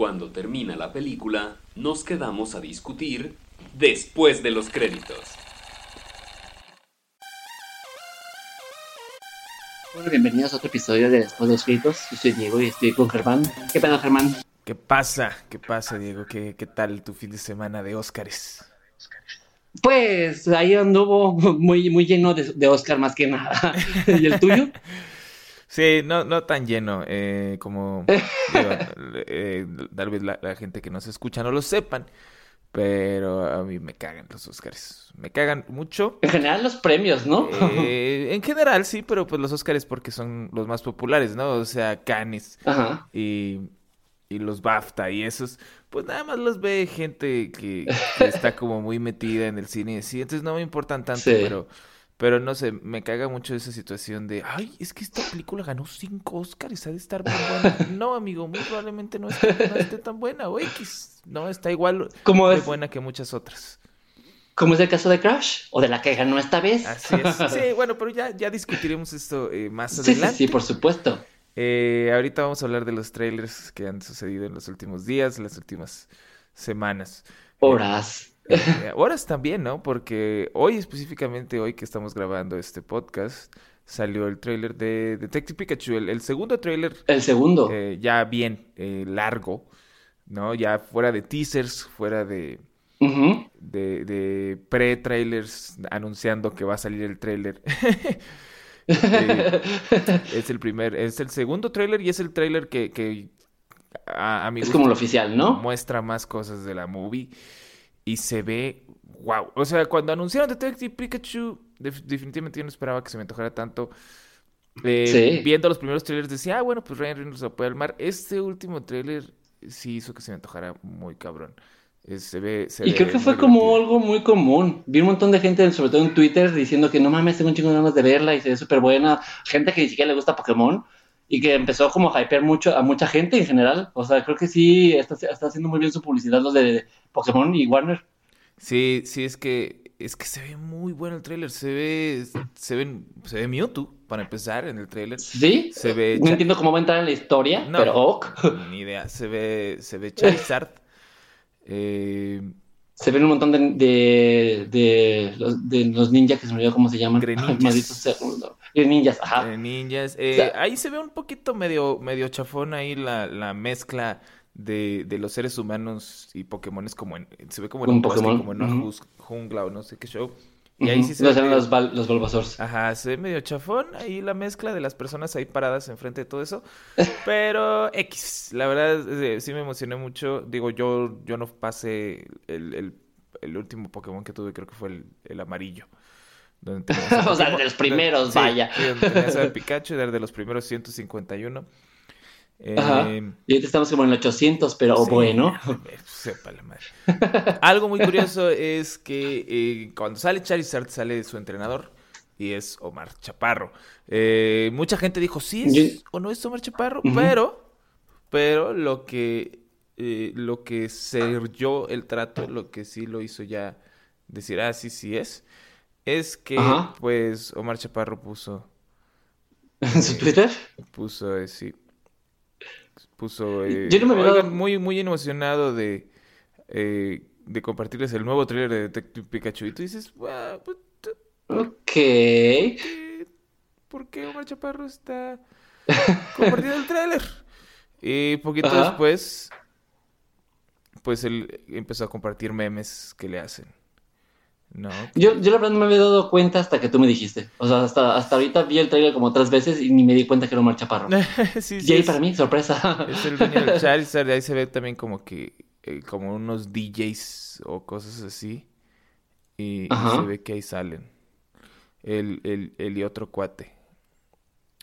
Cuando termina la película, nos quedamos a discutir después de los créditos. Bueno, bienvenidos a otro episodio de Después de los Créditos. Yo soy Diego y estoy con Germán. ¿Qué pena, Germán? ¿Qué pasa? ¿Qué pasa, Diego? ¿Qué, qué tal tu fin de semana de Óscares? Pues ahí anduvo muy, muy lleno de, de Oscar más que nada. ¿Y el tuyo? Sí, no, no tan lleno eh, como digo, eh, tal vez la, la gente que nos escucha no lo sepan, pero a mí me cagan los Óscares. Me cagan mucho. En general los premios, ¿no? Eh, en general sí, pero pues los Óscares porque son los más populares, ¿no? O sea, Cannes Ajá. y, y los BAFTA y esos, pues nada más los ve gente que, que está como muy metida en el cine y así, entonces no me importan tanto, Sí. pero, pero no sé, me caga mucho esa situación de, ay, es que esta película ganó cinco Óscares, ha de estar muy buena. No, amigo, muy probablemente no esté, no esté tan buena, o X, no, está igual ¿Cómo de es, buena que muchas otras. ¿Cómo es el caso de Crash? ¿O de la que ganó esta vez? Así es. Sí, bueno, pero ya, ya discutiremos esto eh, más Sí, sí, adelante. sí, por supuesto. Eh, ahorita vamos a hablar de los trailers que han sucedido en los últimos días, las últimas semanas. Horas. Eh, horas también, ¿no? Porque hoy específicamente, hoy que estamos grabando este podcast, salió el trailer de Detective Pikachu, el, el segundo trailer El segundo. eh, ya bien eh, largo, ¿no? Ya fuera de teasers, fuera de, de, de pre-trailers anunciando que va a salir el trailer. Eh, es el primer, es el segundo trailer y es el trailer que, que a, a mi Es gusto como el oficial, ¿no? muestra más cosas de la movie y se ve wow. O sea, cuando anunciaron Detective Pikachu, def- definitivamente yo no esperaba que se me antojara tanto. Eh, Sí. Viendo los primeros trailers decía, ah, bueno, pues Ryan Reynolds lo puede armar. Este último trailer sí hizo que se me antojara muy cabrón. Eh, se ve, se Y creo que fue como algo muy común. Vi un montón de gente, sobre todo en Twitter, diciendo que no mames, tengo un chingo de ganas de verla y se ve súper buena. Gente que ni siquiera le gusta Pokémon y que empezó como a hypear mucho a mucha gente en general. O sea, creo que sí está, está haciendo muy bien su publicidad los de Pokémon y Warner. Sí, sí, es que es que se ve muy bueno el trailer. Se ve, se ve, se ve Mewtwo, para empezar, en el trailer. ¿Sí? Se ve No entiendo cómo va a entrar en la historia, No. pero ok. Ni idea. Se ve, se ve Charizard. Eh, Se ven un montón de, de, de los, de los ninjas que se me olvidó cómo se llaman. Greninjas. Greninjas, ajá. eh, ninjas. Eh, O sea- ahí se ve un poquito medio, medio chafón ahí la, la mezcla de, de los seres humanos y Pokémones como en, se ve como en Un un bosque, Pokémon, como en una jungla o no sé qué show. Y ahí sí se Los ve eran los, Bal- los Bulbasaurs. Ajá, se ve medio chafón ahí la mezcla de las personas ahí paradas enfrente de todo eso. Pero X, la verdad eh, sí me emocioné mucho. Digo, yo, yo no pasé el, el, el último Pokémon que tuve, creo que fue el, el amarillo. Donde a O sea, Pokémon- de los primeros, vaya. sí, donde tenías al Pikachu, era de los primeros 151. Ajá. Eh, Y ahorita estamos como en el 800, pero Sí, bueno. eh, Sepa la madre. Algo muy curioso es que eh, cuando sale Charizard sale su entrenador y es Omar Chaparro. Eh, mucha gente dijo, sí es o no es Omar Chaparro, pero, pero lo que, lo que selló el trato, lo que sí lo hizo ya decir, ah, sí, sí es, es que Ajá. pues Omar Chaparro puso, ¿En su Twitter? puso, sí, puso, eh, Yo no me había oigan, dado- muy, muy emocionado de, eh, de compartirles el nuevo trailer de Detective Pikachu. Y tú dices, "Ah, pues, Ok. ¿por qué Omar Chaparro está compartiendo el trailer? Y poquito Ajá. después, pues él empezó a compartir memes que le hacen. ¿No? Yo, yo la verdad no me había dado cuenta hasta que tú me dijiste. O sea, hasta, hasta ahorita vi el trailer como tres veces y ni me di cuenta que era Omar Chaparro. sí, Y sí, ahí es- para mí, sorpresa. Es el del Charizard, ahí se ve también como que, eh, como unos DJs o cosas así. Y, se ve que ahí salen. El, el, el y otro cuate.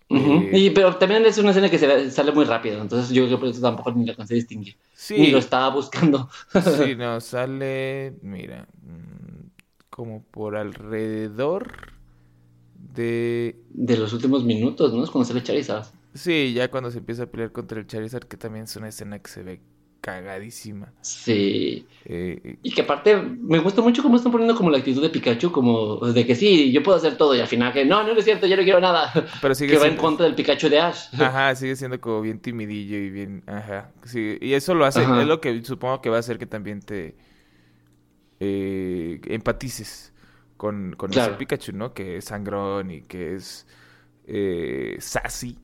Eh, Y, pero también es una escena que se sale muy rápido, entonces yo creo que por eso tampoco ni la conseguí distinguir. Ni Sí, lo estaba buscando. sí, no, sale, mira, mm, como por alrededor de... De los últimos minutos, ¿no? Es cuando sale Charizard. Sí, ya cuando se empieza a pelear contra el Charizard, que también es una escena que se ve cagadísima. Sí. Eh, Y que aparte, me gusta mucho cómo están poniendo como la actitud de Pikachu, como de que sí, yo puedo hacer todo, y al final que no, no es cierto, yo no quiero nada. pero sigue que va en contra del Pikachu de Ash. Ajá, sigue siendo como bien timidillo y bien, ajá. Sí, y eso lo hace, Ajá. es lo que supongo que va a hacer que también te eh, empatices con, con ese Claro. Pikachu, ¿no? Que es sangrón y que es eh, sassy.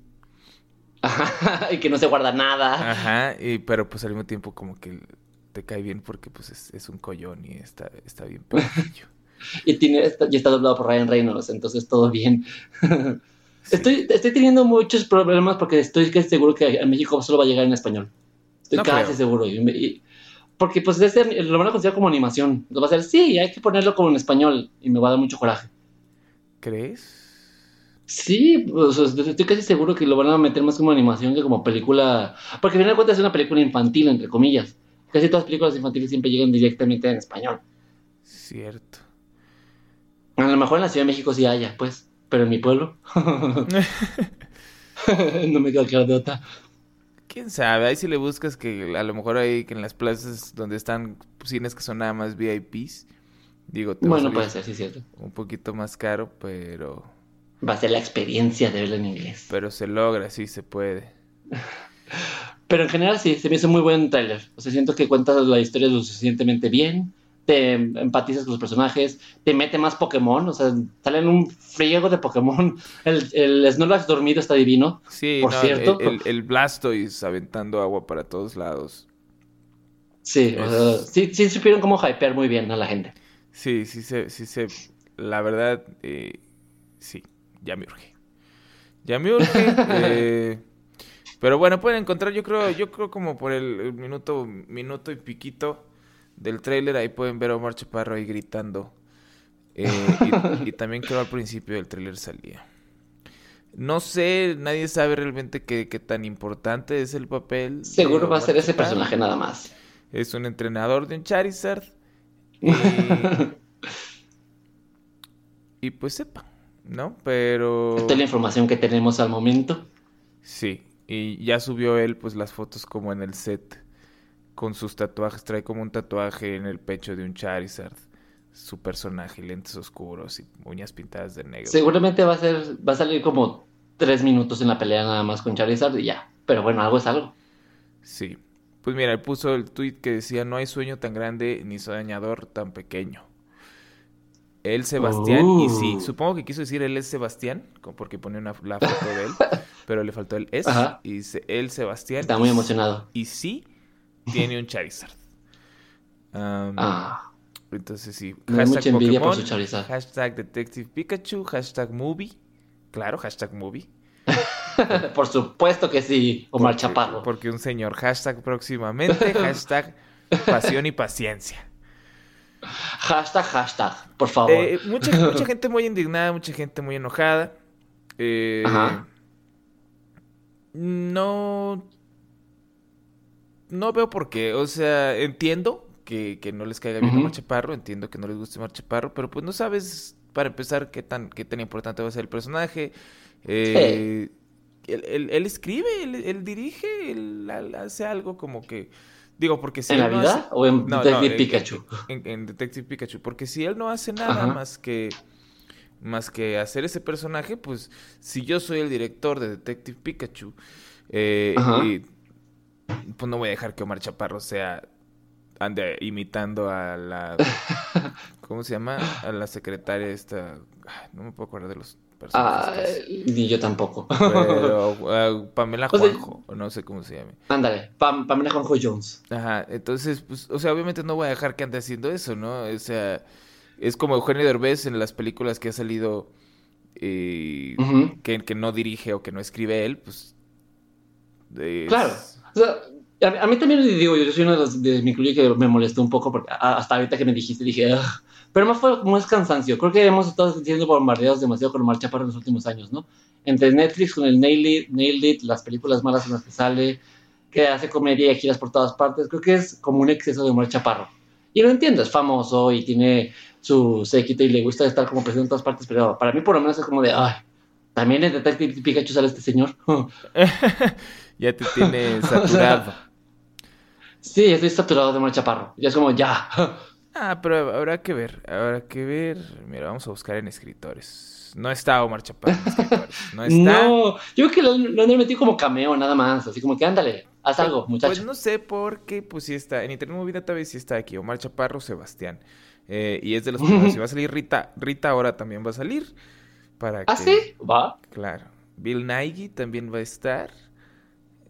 Ajá, y que no se guarda nada. Ajá, y, pero pues al mismo tiempo como que te cae bien porque pues es, es un collón y está, está bien. Y, tiene, está, y está doblado por Ryan Reynolds, entonces todo bien. Sí. Estoy, estoy teniendo muchos problemas porque estoy seguro que a México solo va a llegar en español. Estoy No casi creo. seguro. Y y- porque pues ese, lo van a considerar como animación. Lo va a hacer, sí, hay que ponerlo como en español. Y me va a dar mucho coraje. ¿Crees? Sí, pues, estoy casi seguro que lo van a meter más como animación que como película. Porque al final de cuentas es una película infantil, entre comillas. Casi todas las películas infantiles siempre llegan directamente en español. Cierto. A lo mejor en la Ciudad de México sí haya, pues. Pero en mi pueblo. no me queda claro de otra. ¿Quién sabe? Ahí si le buscas que a lo mejor ahí que en las plazas donde están cines que son nada más VIPs, digo, te Bueno, puede ser, sí, cierto. un poquito más caro, pero Va a ser la experiencia de verlo en inglés. pero se logra, sí se puede. Pero en general sí, se me hizo muy buen tráiler. O sea, siento que cuentas la historia lo suficientemente bien, te empatizas con los personajes, te mete más Pokémon, o sea, salen un friego de Pokémon. El, el Snorlax dormido está divino. Sí, Por no, cierto. el, el, el Blastoise aventando agua para todos lados. Sí, o sea, sí, sí supieron cómo hypear muy bien a la gente. Sí, sí se, sí se, la verdad, eh, sí, ya me urge. Ya me urge. eh, pero bueno, pueden encontrar, yo creo, yo creo como por el, el minuto, minuto y piquito del tráiler, ahí pueden ver a Omar Chaparro ahí gritando. Eh, y, y también creo al principio del tráiler salía. No sé, nadie sabe realmente qué, qué tan importante es el papel. Seguro va a ser ese personaje nada más. Es un entrenador de un Charizard. Y, y pues sepa, ¿no? Pero... Esta es la información que tenemos al momento. Sí, y ya subió él pues las fotos como en el set con sus tatuajes. Trae como un tatuaje en el pecho de un Charizard. Su personaje, lentes oscuros y uñas pintadas de negro. Seguramente va a ser, va a salir como tres minutos en la pelea nada más con Charizard y ya. Pero bueno, algo es algo. Sí. Pues mira, él puso el tweet que decía, no hay sueño tan grande ni soñador tan pequeño. Él Sebastián, y sí, Uh. supongo que quiso decir él es Sebastián, porque pone una, la foto de él, pero le faltó el Ajá. y dice él Sebastián. Está muy emocionado. Y sí, tiene un Charizard. Ah, Entonces sí, me mucha envidia por su Charizard. hashtag Detective Pikachu, hashtag Movie, claro, hashtag Movie. por supuesto que sí, Omar Porque- Chaparro. Porque un señor, hashtag próximamente, hashtag pasión y paciencia. Hashtag, hashtag, por favor. Eh, mucha, mucha gente muy indignada, mucha gente muy enojada. Eh, Ajá. No. No veo por qué. O sea, entiendo que, que no les caiga bien Ujú. Omar Chaparro, entiendo que no les guste Omar Chaparro, pero pues no sabes, para empezar, qué tan, qué tan importante va a ser el personaje. Eh, él, él- él escribe, él, él dirige, él, hace algo como que. Digo, porque si ¿En la no vida hace- o en no, Detective Pikachu? en, en Detective Pikachu, porque si él no hace nada Ajá. más que más que hacer ese personaje, pues si yo soy el director de Detective Pikachu, eh, y, pues no voy a dejar que Omar Chaparro sea ande imitando a la ¿cómo se llama? a la secretaria esta, ay, no me puedo acordar de los Ah, personajes. ni yo tampoco. pero ah, Pamela O sea- Juanjo, o no sé cómo se llame. Ándale, Pam, Pamela Juanjo Jones. Ajá, entonces, pues, o sea, obviamente no voy a dejar que ande haciendo eso, ¿no? O sea, es como Eugenio Derbez en las películas que ha salido eh, que, que no dirige o que no escribe él, pues... es- Claro. O sea, a, a mí también digo, yo soy uno de los de mi club que me molestó un poco porque a- hasta ahorita que me dijiste dije, "Ugh". pero más fue como es cansancio. Creo que hemos estado siendo bombardeados demasiado con Omar Chaparro en los últimos años, ¿no? Entre Netflix con el Nail It, Nailed It, las películas malas en las que sale, que hace comedia y giras por todas partes. Creo que es como un exceso de Omar Chaparro. Y lo entiendo, es famoso y tiene su séquito y le gusta estar como presente en todas partes, pero para mí por lo menos es como de, ay, también en Detective Pikachu sale este señor. ya te tiene saturado. Sí, estoy saturado de Omar Chaparro. Ya es como, ya. Ah, pero habrá que ver, habrá que ver. Mira, vamos a buscar en escritores. No está Omar Chaparro en escritores. No está. No, yo creo que lo, lo han metido como cameo nada más. Así como que ándale, haz algo, muchacho. Pues no sé por qué, pues sí está. En Internet Movie Database sí está aquí. Omar Chaparro, Sebastián. Eh, y es de los primeros. Si va a salir Rita, Rita ahora también va a salir. Para ¿Ah, que- sí? Va. Claro. Bill Nighy también va a estar.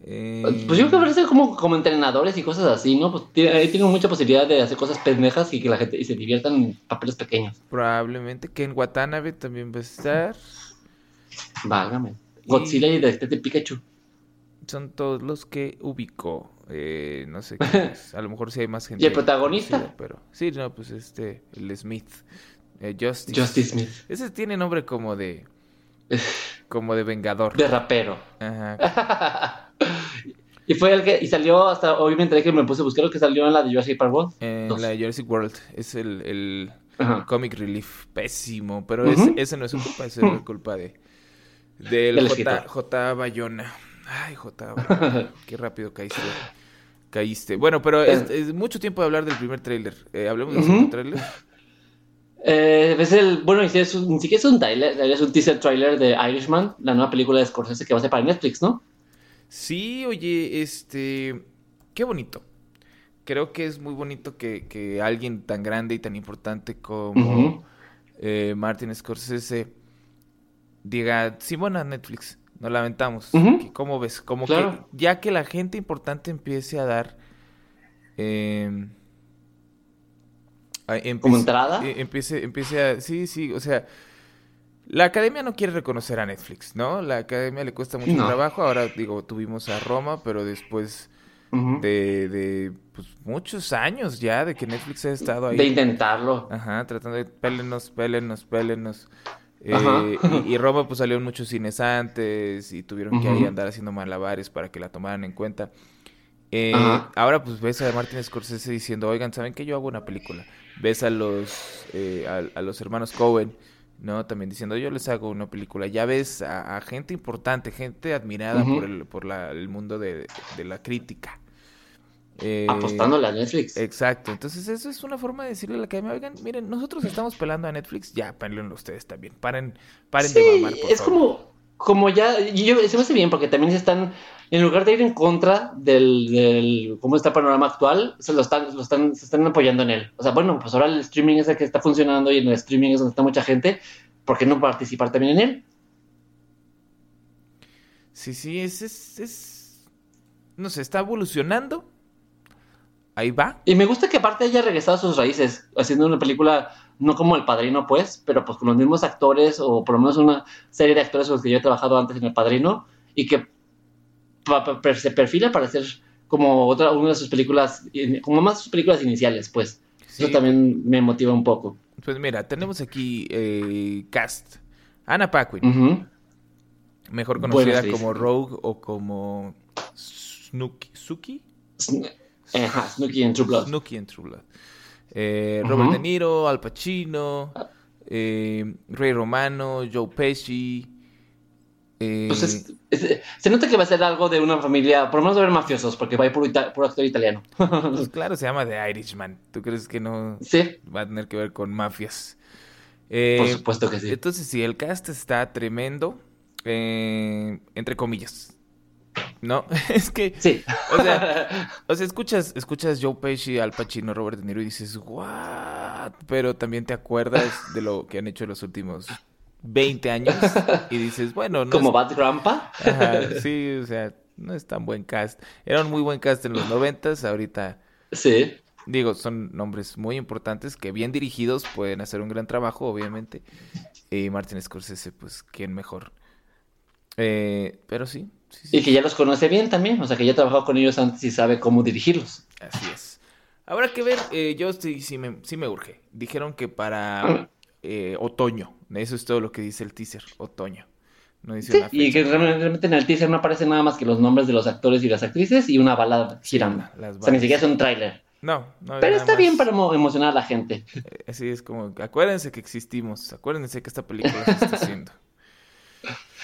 Eh, Pues yo creo que parece como, como entrenadores y cosas así, ¿no? Pues ahí tienen mucha posibilidad de hacer cosas pendejas y que la gente y se diviertan en papeles pequeños. Probablemente Ken Watanabe también va a estar. Válgame. Godzilla y Detective Pikachu. Son todos los que ubicó. Eh, no sé quién es. A lo mejor sí hay más gente. ¿Y el protagonista? conocida, Pero sí, no, pues este, el Smith. Eh, Justice. Justice Smith. Ese tiene nombre como de. Como de vengador. De rapero. Ajá. y fue el que, y salió hasta, hoy me enteré que me puse a buscar lo que salió en la de Jurassic Park World. En Dos. la de Jurassic World. Es el, el comic relief pésimo. Pero Ujú. ese, ese no es su culpa, ese es culpa de. Del J. J. Bayona. Ay, J. Bayona. Qué rápido caíste. Caíste. Bueno, pero es, es mucho tiempo de hablar del primer tráiler. Eh, hablemos del segundo tráiler. Eh, es el, bueno, y si es un- ni siquiera es un trailer, es un teaser trailer de Irishman, la nueva película de Scorsese que va a ser para Netflix, ¿no? Sí, oye, este, qué bonito. Creo que es muy bonito que, que alguien tan grande y tan importante como eh, Martin Scorsese diga, sí, bueno, Netflix, nos lamentamos. Ujú. ¿Qué- ¿Cómo ves? Como Claro. que ya que la gente importante empiece a dar... eh, a- empiece- ¿Como entrada? eh, empiece, empiece a... Sí, sí, o sea... La academia no quiere reconocer a Netflix, ¿no? La academia le cuesta mucho No. trabajo. Ahora, digo, tuvimos a Roma, pero después de, de pues, muchos años ya de que Netflix ha estado ahí. De intentarlo. Ajá, tratando de pélenos, pélenos, pélenos. Eh, y, y Roma pues salió en muchos cines antes y tuvieron que ahí andar haciendo malabares para que la tomaran en cuenta. Eh, ahora pues ves a Martin Scorsese diciendo, oigan, ¿saben que yo hago una película? Ves a los, eh, a, a los hermanos Cohen, ¿no? También diciendo, yo les hago una película. Ya ves a, a gente importante, gente admirada por, el, por la- el mundo de, de la crítica. Eh, Apostándole a Netflix. Exacto, entonces eso es una forma de decirle a la academia, oigan, miren, nosotros estamos pelando a Netflix, ya, pélenlo ustedes también, paren, paren de mamar, por es favor. como, como ya, y yo, se me hace bien porque también se están, en lugar de ir en contra del, del cómo está el panorama actual, se lo están, lo están, se están apoyando en él. O sea, bueno, pues ahora el streaming es el que está funcionando y en el streaming es donde está mucha gente, ¿por qué no participar también en él? Sí, sí, es, es, es, no sé, está evolucionando, ahí va, Y me gusta que aparte haya regresado a sus raíces, haciendo una película, no como El Padrino, pues, pero pues con los mismos actores, o por lo menos una serie de actores con los que yo he trabajado antes en El Padrino, y que pa- pa- per- se perfila para hacer como otra, una de sus películas, como más sus películas iniciales, pues. Sí. Eso también me motiva un poco. pues mira, tenemos aquí eh, cast, Anna Paquin, mejor conocida como Rogue o como Snooki, Suki, Sn- Ajá, Snooki en True Blood. Snooki en True Blood. Eh, Robert. De Niro, Al Pacino, eh, Ray Romano, Joe Pesci. Eh, Pues es- es- se nota que va a ser algo de una familia, por lo menos de ver mafiosos, porque va a ir puro, ita- puro actor italiano. pues claro, se llama The Irishman. ¿Tú crees que no sí, va a tener que ver con mafias? Eh, por supuesto que sí. Entonces sí, el cast está tremendo, eh, entre comillas. ¿No? es que, Sí. o sea, o sea, escuchas, escuchas Joe Pesci, Al Pacino, Robert De Niro y dices, ¿what? Pero también te acuerdas de lo que han hecho en los últimos 20 años y dices, bueno, no Como es- Bad Grandpa. Ajá, sí, o sea, no es tan buen cast. Era un muy buen cast en los noventas, ahorita, Sí. digo, son nombres muy importantes que bien dirigidos pueden hacer un gran trabajo, obviamente. Y Martin Scorsese, pues, ¿quién mejor? Eh, pero sí, sí, sí, Y que ya los conoce bien también, o sea que ya ha trabajado con ellos antes y sabe cómo dirigirlos. así es. Habrá que ver, eh, yo sí, sí, me, sí me urge. Dijeron que para eh, otoño, eso es todo lo que dice el teaser, otoño. No dice Sí, una y que fecha. realmente en el teaser no aparecen nada más que los nombres de los actores y las actrices y una balada girando. O sea, ni siquiera es un tráiler. No, no. Pero está más. bien para emo- emocionar a la gente. Eh, Así es como, acuérdense que existimos, acuérdense que esta película se está haciendo.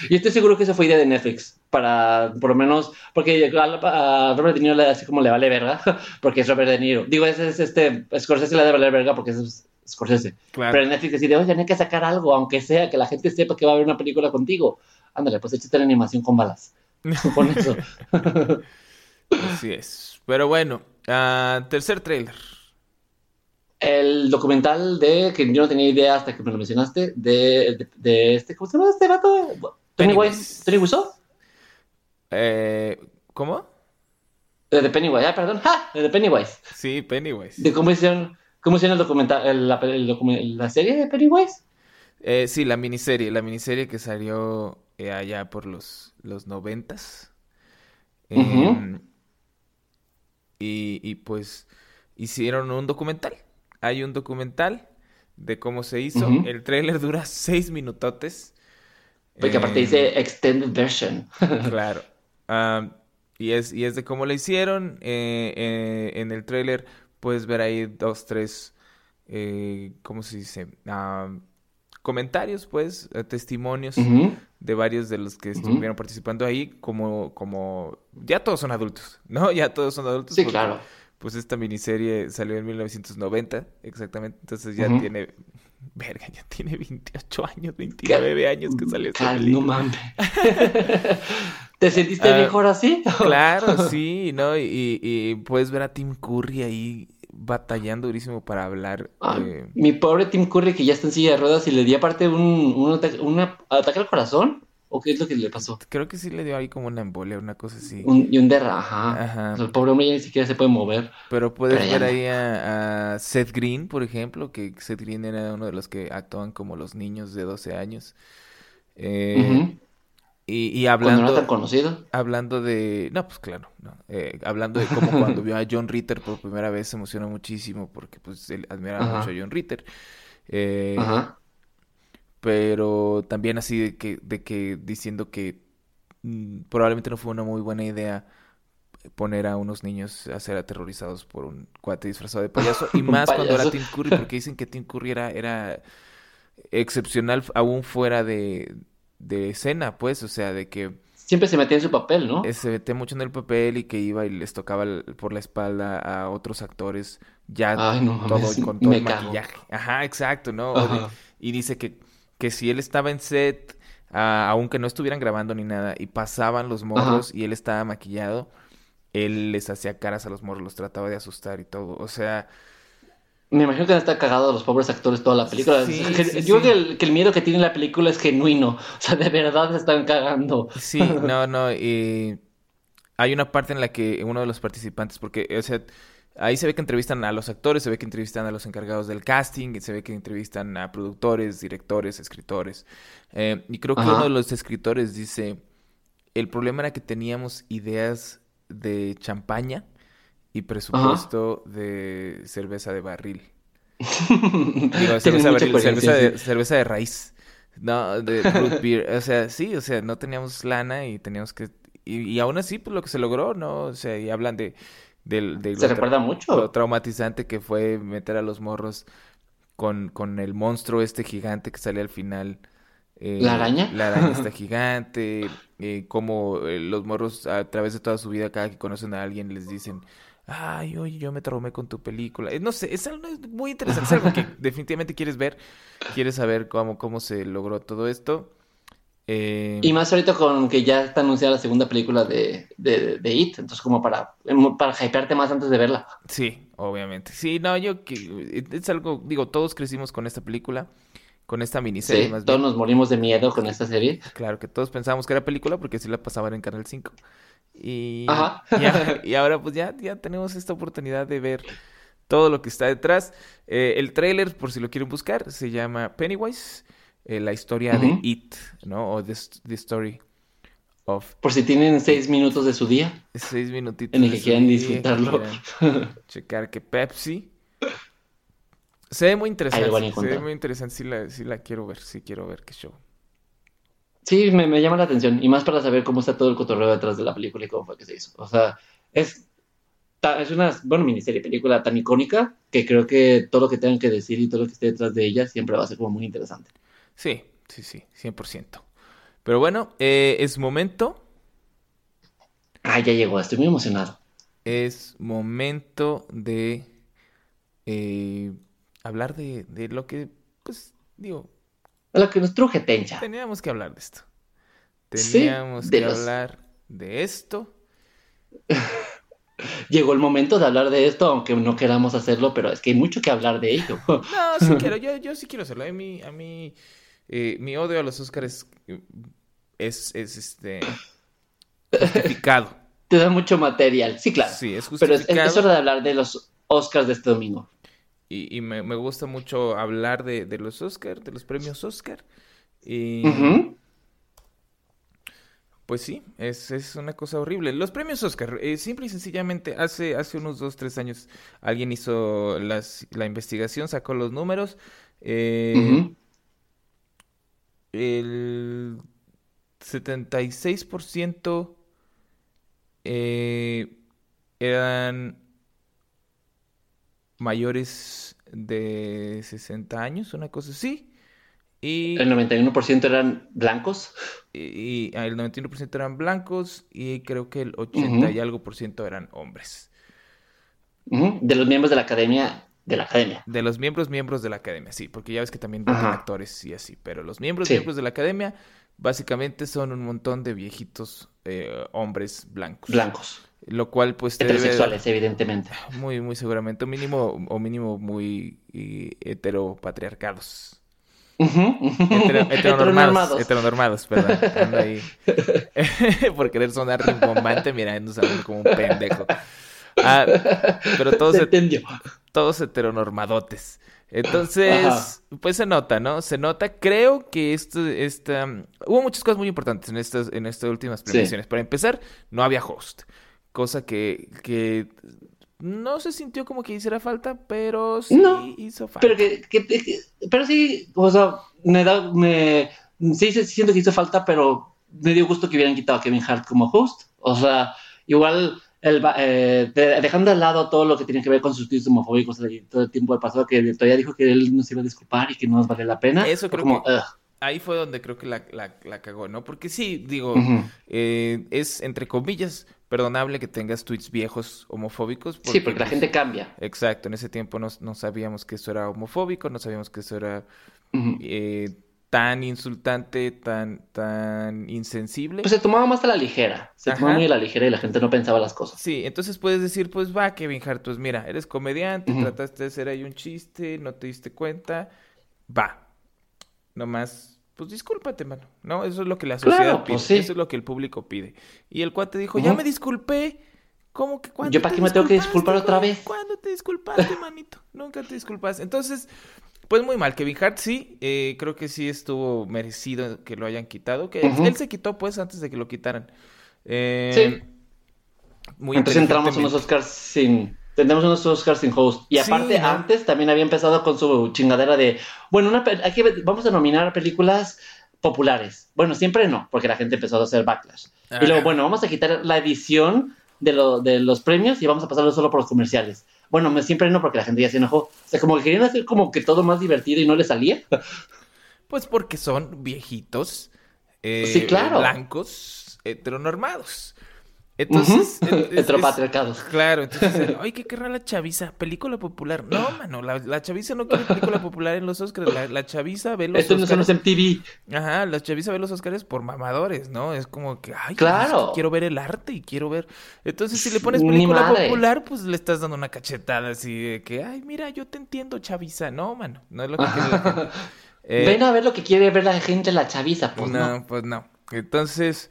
Y estoy seguro que eso fue idea de Netflix, para por lo menos, porque a Robert De Niro así como le vale verga, porque es Robert De Niro. Digo, ese es este, Scorsese le valer verga porque es Scorsese. Claro. Pero Netflix decide, oye, hay que sacar algo, aunque sea que la gente sepa que va a haber una película contigo. Ándale, pues échate la animación con balas. Con eso. Así es. Pero bueno, uh, tercer trailer. El documental de, que yo no tenía idea hasta que me lo mencionaste, de, de, este, ¿cómo se llama este vato? Pennywise. ¿Tony Wiseau? Eh, ¿Cómo? De Pennywise, ah, perdón. ¡Ja! De Pennywise. Sí, Pennywise. De cómo hicieron, cómo el documental, el, el, la serie de Pennywise. Eh, sí, la miniserie, la miniserie que salió eh, allá por los, los noventas. Em, y, y pues hicieron un documental hay un documental de cómo se hizo. El trailer dura seis minutotes. Porque aparte dice eh, extended version. claro. y, es, y es de cómo lo hicieron. Eh, en el trailer puedes ver ahí dos, tres, ¿cómo se dice? comentarios, pues, testimonios de varios de los que estuvieron participando ahí, como, como, ya todos son adultos, ¿no? Ya todos son adultos. Sí, claro pues esta miniserie salió en 1990, exactamente. Entonces ya tiene, verga, ya tiene 28 años, 29 años que salió esta película. No mames. ¿Te sentiste ah, mejor así? claro, sí, ¿no? Y, puedes ver a Tim Curry ahí batallando durísimo para hablar. Mi pobre Tim Curry que ya está en silla de ruedas y le di aparte un, un, un ataque al corazón. ¿O qué es lo que le pasó? Creo que sí le dio ahí como una embolia, una cosa así. y un derra, ajá. el pobre hombre ya ni siquiera se puede mover. Pero puedes ver ahí a, Seth Green, por ejemplo, que Seth Green era uno de los que actuaban como los niños de 12 años. Eh, y, y, hablando... no tan conocido? Hablando de... No, pues claro. No. Eh, hablando de cómo cuando vio a John Ritter por primera vez se emocionó muchísimo porque pues él admiraba mucho a John Ritter. Eh, ajá pero también así de que, de que diciendo que mm, probablemente no fue una muy buena idea poner a unos niños a ser aterrorizados por un cuate disfrazado de payaso y más cuando era Tim Curry porque dicen que Tim Curry era, era excepcional aún fuera de, de escena pues o sea de que siempre se metía en su papel no eh, se metía mucho en el papel y que iba y les tocaba por la espalda a otros actores ya todo con todo el maquillaje. Ajá exacto no y dice que que si él estaba en set, aunque no estuvieran grabando ni nada, y pasaban los morros y él estaba maquillado, él les hacía caras a los morros, los trataba de asustar y todo. O sea... Me imagino que están cagados los pobres actores toda la película. yo creo que el, miedo que tiene la película es genuino. O sea, de verdad se están cagando. Sí, no, no. Y hay una parte en la que uno de los participantes, porque, o sea, Ahí se ve que entrevistan a los actores, se ve que entrevistan a los encargados del casting, se ve que entrevistan a productores, directores, escritores. Eh, y creo que uno de los escritores dice, el problema era que teníamos ideas de champaña y presupuesto de cerveza de barril. Digo, cerveza de barril, cerveza de, cerveza de raíz. No, de root beer. O sea, sí, o sea, no teníamos lana y teníamos que... Y, y aún así, pues lo que se logró, ¿no? O sea, y hablan de se recuerda mucho. Lo traumatizante que fue meter a los morros con, con el monstruo este gigante que sale al final. Eh, ¿La araña? La araña está gigante. Eh, como eh, los morros a través de toda su vida, cada que conocen a alguien, les dicen, ay, oye, yo me traumé con tu película. no sé, es algo muy interesante, es algo que definitivamente quieres ver, quieres saber cómo, cómo se logró todo esto. Eh, y más ahorita con que ya está anunciada la segunda película de, de, It, entonces como para, para hypearte más antes de verla. Sí, obviamente. Sí, no, yo que es algo, digo, todos crecimos con esta película, con esta miniserie. Sí, todos nos morimos de miedo con esta serie. Claro, que todos pensábamos que era película porque así la pasaban en Canal 5. Y, y, ahora pues ya, ya tenemos esta oportunidad de ver todo lo que está detrás. Eh, el trailer, por si lo quieren buscar, se llama Pennywise. Eh, la historia de It, ¿no? O the, Story of... Por si tienen seis minutos de su día. Seis minutitos. En el que quieran disfrutarlo. checar que Pepsi... Se ve muy interesante. Se ve muy interesante. Sí la, sí la quiero ver. Sí quiero ver qué show. Sí, me, me, llama la atención. Y más para saber cómo está todo el cotorreo detrás de la película y cómo fue que se hizo. O sea, es, es una, bueno, miniserie, película tan icónica que creo que todo lo que tengan que decir y todo lo que esté detrás de ella siempre va a ser como muy interesante. Sí, sí, sí, 100%. Pero bueno, eh, es momento. Ah, ya llegó, estoy muy emocionado. Es momento de eh, hablar de, de lo que, pues, digo, Lo que nos truje Tencha. teníamos que hablar de esto. Sí, Teníamos de que los- hablar de esto. Llegó el momento de hablar de esto, aunque no queramos hacerlo, pero es que hay mucho que hablar de ello. No, sí quiero, yo, yo sí quiero hacerlo. A mí, a mí eh, mi odio a los Oscars es, es este justificado. Te da mucho material, sí, claro. Sí, es pero es, justificado. es hora de hablar de los Oscars de este domingo. Y, y me, me gusta mucho hablar de, de los Oscar, de los premios Oscar. Y pues sí, es, es una cosa horrible. Los premios Oscar, eh, simple y sencillamente, hace, hace unos dos, tres años alguien hizo las, la investigación, sacó los números. eh. El 76% eh, eran mayores de 60 años, una cosa así. Y, El 91% eran blancos. y- y el 91% eran blancos y creo que el 80 Ujú. y algo por ciento eran hombres. De los miembros de la academia. De la academia. De los miembros, miembros de la academia, sí, porque ya ves que también votan actores y así, pero los miembros, Sí. miembros de la academia básicamente son un montón de viejitos eh, hombres blancos. Blancos. Lo cual pues te debe Heterosexuales, evidentemente. muy, muy seguramente, o mínimo, o mínimo muy y, heteropatriarcados. Hetero- heteronormados, Heteronormados. perdón. Ando ahí. Por querer sonar rimbombante, mira, ando hablando como un pendejo. Ah, pero todos, Se entendió. Todos heteronormadotes. Entonces, Ajá. pues se nota, ¿no? Se nota. Creo que esto, esta... Hubo muchas cosas muy importantes en estas, en estas últimas premiaciones. Para empezar, no había host. Cosa que, que no se sintió como que hiciera falta, pero sí No, hizo falta. Pero que, que- que- pero sí, o sea, me da, me, sí, sí siento que hizo falta, pero me dio gusto que hubieran quitado a Kevin Hart como host. O sea, igual, el, va- eh, de- dejando de lado todo lo que tiene que ver con sus tweets homofóbicos todo el tiempo del pasado, que todavía dijo que él no se iba a disculpar y que no nos vale la pena. Eso creo como, que- ugh. Ahí fue donde creo que la, la, la cagó, ¿no? Porque sí, digo, eh, es entre comillas perdonable que tengas tweets viejos homofóbicos. Sí, porque la pues, gente cambia. Exacto, en ese tiempo no, no sabíamos que eso era homofóbico, no sabíamos que eso era eh, tan insultante, tan, tan insensible. Pues se tomaba más a la ligera. Se tomaba muy a la ligera y la gente no pensaba las cosas. Sí, entonces puedes decir, pues va, Kevin Hart, pues mira, eres comediante, Ujú. trataste de hacer ahí un chiste, no te diste cuenta, va. Nomás, pues discúlpate, mano. No, eso es lo que la Claro, sociedad pide, pues sí. eso es lo que el público pide. Y el cuate dijo, ya me disculpé. ¿Cómo que cuándo ¿Yo para qué me tengo que disculpar otra vez? ¿Cuándo te disculpaste, manito? Nunca te disculpaste. Entonces, pues muy mal. Kevin Hart sí, eh, creo que sí estuvo merecido que lo hayan quitado. Que él- se quitó pues antes de que lo quitaran. Eh, Sí. Muy Entonces entramos unos. Oscars sin. Tendremos unos Oscars sin host. Y Sí, aparte, ¿no? antes también había empezado con su chingadera de. Bueno, una, pe- hay que, ver- vamos a nominar películas populares. Bueno, siempre no, porque la gente empezó a hacer backlash. Y luego, bueno, vamos a quitar la edición de, lo, de los premios y vamos a pasarlo solo por los comerciales. Bueno, me- siempre no, porque la gente ya se enojó. O sea, como que querían hacer como que todo más divertido y no le salía. Pues porque son viejitos, eh, Sí, claro. blancos, heteronormados. Entonces, es- es- Heteropatriarcados. claro, entonces, ay, ¿qué querrá la chaviza? Película popular. No, mano, la, la chaviza no quiere película popular en los Oscars. La, la chaviza ve los Esto no son los Oscars. MTV. Ajá, la chaviza ve los Oscars por mamadores, ¿no? Es como que, ay, Claro. es que quiero ver el arte y quiero ver. Entonces, si le pones película popular, pues le estás dando una cachetada así de que, ay, mira, yo te entiendo, chaviza. No, mano, no es lo que quiere la gente. Eh, Ven a ver lo que quiere ver la gente, la chaviza. Pues no. no, pues no. Entonces,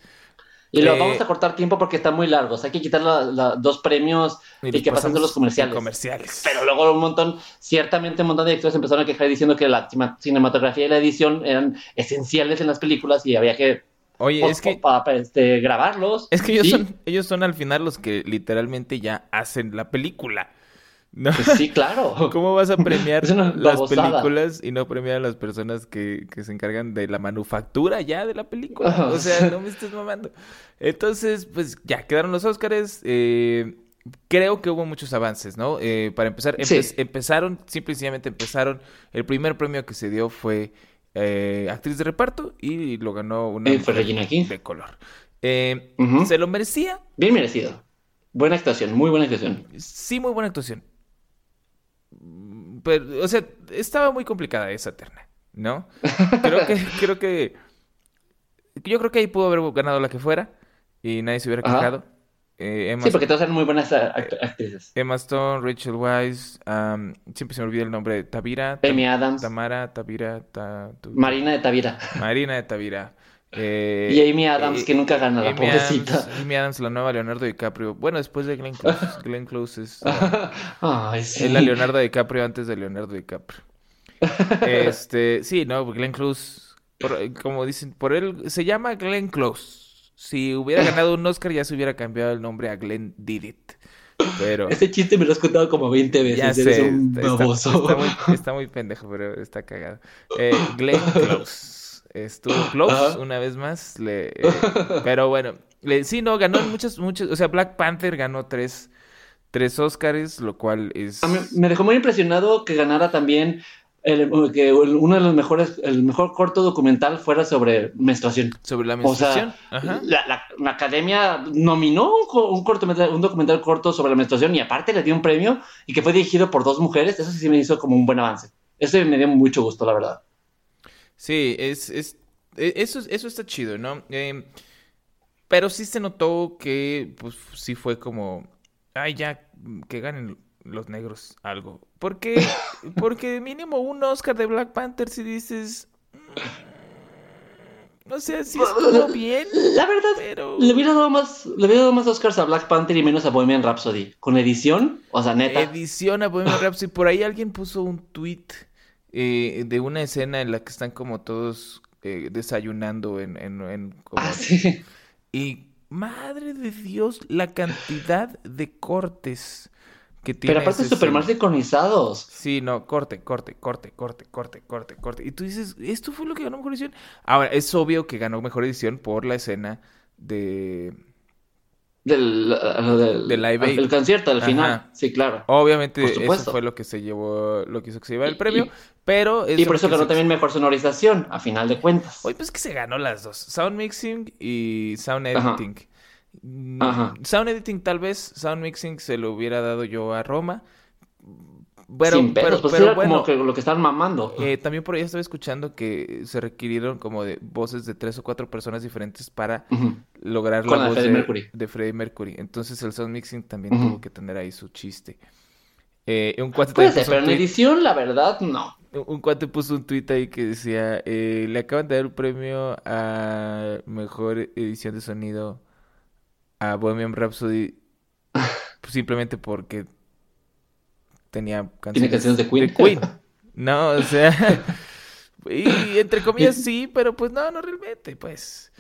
Y lo Eh, vamos a cortar tiempo porque están muy largos. Hay que quitar la- dos premios y, los que de pasamos los comerciales. Pero luego un montón, ciertamente un montón de directores empezaron a quejar diciendo que la cinematografía y la edición eran esenciales en las películas y había que, Oye, pues, es que, este, grabarlos. es que ellos Sí, son, ellos son al final los que literalmente ya hacen la película. ¿No? pues sí, claro. ¿Cómo vas a premiar las películas y no premiar a las personas que, que se encargan de la manufactura ya de la película? O sea, no me estés mamando. Entonces, pues ya quedaron los Óscares. eh, creo que hubo muchos avances, ¿no? Eh, para empezar, Sí. empezaron, simple y sencillamente empezaron. El primer premio que se dio fue eh, actriz de reparto y lo ganó una Eh, fue Regina King. de color. Eh. ¿Se lo merecía? Bien merecido. Buena actuación, muy buena actuación. Sí, muy buena actuación. Mm, Pero, o sea, estaba muy complicada esa terna, ¿no? Creo que, creo que, yo creo que ahí pudo haber ganado la que fuera y nadie se hubiera quejado. Eh, Sí, porque todas eran muy buenas act- actrices. Emma Stone, Rachel Weisz, am, siempre se me olvida el nombre de Tavira, Amy Adams, Tamara, Tavira, Ta- Marina de Tavira. Marina de Tavira. Eh, Y Amy Adams, eh, que nunca gana, la pobrecita. Adams, Amy Adams, la nueva Leonardo DiCaprio. Bueno, después de Glenn Close. Glenn Close es la- Ay, sí. Es la Leonardo DiCaprio antes de Leonardo DiCaprio. Este, sí, no, Glenn Close, por- como dicen, por él se llama Glenn Close. Si hubiera ganado un Oscar ya se hubiera cambiado el nombre a Glenn Did It. Pero Ese chiste me lo has contado como 20 veces. ya Eres sé, un está, está- baboso. está muy, está muy pendejo, pero está cagado. Eh, Glenn Close. Estuvo close Ajá. una vez más. Le, eh, pero bueno, le- sí, no, ganó muchas, muchas. O sea, Black Panther ganó tres, tres Oscars, lo cual es. A mí me dejó muy impresionado que ganara también el- que el- uno de los mejores, el mejor corto documental fuera sobre menstruación. Sobre la O sea, menstruación. Ajá. la, la- la academia nominó un, un cortometraje- un documental corto sobre la menstruación y aparte le dio un premio y que fue dirigido por dos mujeres. Eso sí me hizo como un buen avance. Eso me dio mucho gusto, la verdad. Sí, es, es, e- eso, eso está chido, ¿no? Eh, pero sí se notó que, pues, sí fue como, ay, ya, que ganen los negros algo. Porque, porque mínimo un Oscar de Black Panther si dices, mm, o sea, sí estuvo bien, La verdad, pero le hubiera dado más, le hubiera dado más Oscars a Black Panther y menos a Bohemian Rhapsody. Con edición, o sea, neta. edición a Bohemian Rhapsody. Por ahí alguien puso un tweet eh, de una escena en la que están como todos eh, desayunando en, en, en como- Ah, sí. Y madre de Dios, la cantidad de cortes que tiene. Pero aparte súper escena. sincronizados. Sí, no, corte, corte, corte, corte, corte, corte, corte. Y tú dices, ¿esto fue lo que ganó mejor edición? Ahora, es obvio que ganó mejor edición por la escena de. Del, uh, del, De Live Aid. el concierto, al Ajá. final. Sí, claro. Obviamente, eso fue lo que se llevó, lo que hizo que se llevara el premio. y- pero. Y por eso ganó también mejor sonorización, a final de cuentas. Oye, pues que se ganó las dos. Sound mixing y sound editing. Mm, Ajá. Sound editing tal vez, sound mixing se lo hubiera dado yo a Roma. Pero, Sin pedos, pero, pues pero era bueno, como que lo que estaban mamando. eh, también por ahí estaba escuchando que se requirieron como de voces de tres o cuatro personas diferentes para lograr Con la la voz Freddie de, Mercury. de Freddie Mercury. Entonces el sound mixing también tuvo que tener ahí su chiste. Eh, un cuate Puede ser, pero un en edición, la verdad, no. un cuate puso un tweet ahí que decía, eh, le acaban de dar un premio a mejor edición de sonido a Bohemian Rhapsody simplemente porque tenía canciones, canciones de Queen. No, o sea, y entre comillas sí, pero pues no, no realmente, pues.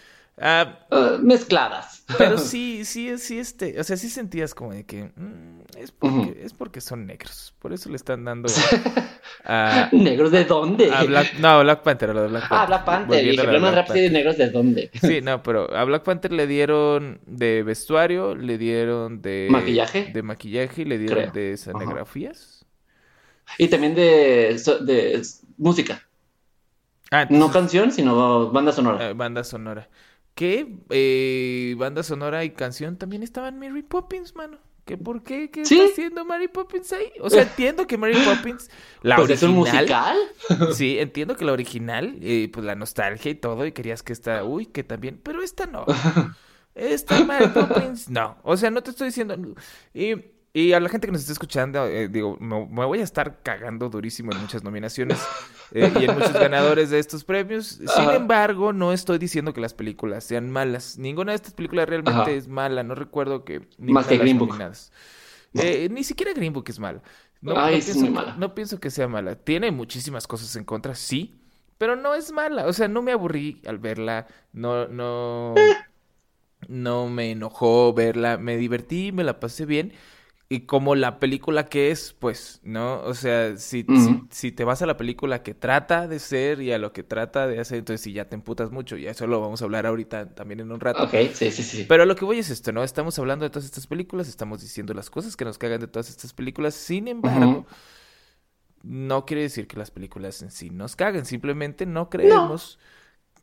Ah, Uh, mezcladas. pero sí, sí, sí, este, o sea, sí sentías como de que mm, es porque, es porque son negros, por eso le están dando a, ¿Negros de dónde? a Black, no, Black Panther, a lo de Black Panther. Ah, Black Panther. Dije, pero Black Rhapsody de negros de dónde. Sí, no, pero a Black Panther le dieron de vestuario, le dieron de ¿Maquillaje? de maquillaje y le dieron Creo. de escenografías. Y también de, de música. Ah, No canción, sino banda sonora. eh, banda sonora. Que eh, banda sonora y canción también estaban Mary Poppins, mano. ¿Que por qué? ¿Qué ¿Sí? está haciendo Mary Poppins ahí? O sea, entiendo que Mary Poppins, la pues es un original, musical. Sí, entiendo que la original, eh, pues la nostalgia y todo, y querías que esta, uy, que también, pero esta no. Esta Mary Poppins, no. O sea, no te estoy diciendo. Y, y a la gente que nos está escuchando, eh, digo, me, me voy a estar cagando durísimo en muchas nominaciones eh, y en muchos ganadores de estos premios. Sin embargo, no estoy diciendo que las películas sean malas. Ninguna de estas películas realmente Ajá. es mala. No recuerdo que ninguna que Green Book. nominadas. Eh, ni siquiera Green Book es mala. No, Ay, no es pienso muy que- mala. no pienso que sea mala. Tiene muchísimas cosas en contra, sí, pero no es mala. O sea, no me aburrí al verla. No, no, no me enojó verla. Me divertí, me la pasé bien. Y como la película que es, pues, ¿no? O sea, si, si, si te vas a la película que trata de ser y a lo que trata de hacer, entonces sí ya te emputas mucho. Y eso lo vamos a hablar ahorita también en un rato. Ok, sí, sí, sí. Pero lo que voy es esto, ¿no? Estamos hablando de todas estas películas, estamos diciendo las cosas que nos cagan de todas estas películas. Sin embargo, no quiere decir que las películas en sí nos caguen, simplemente no creemos,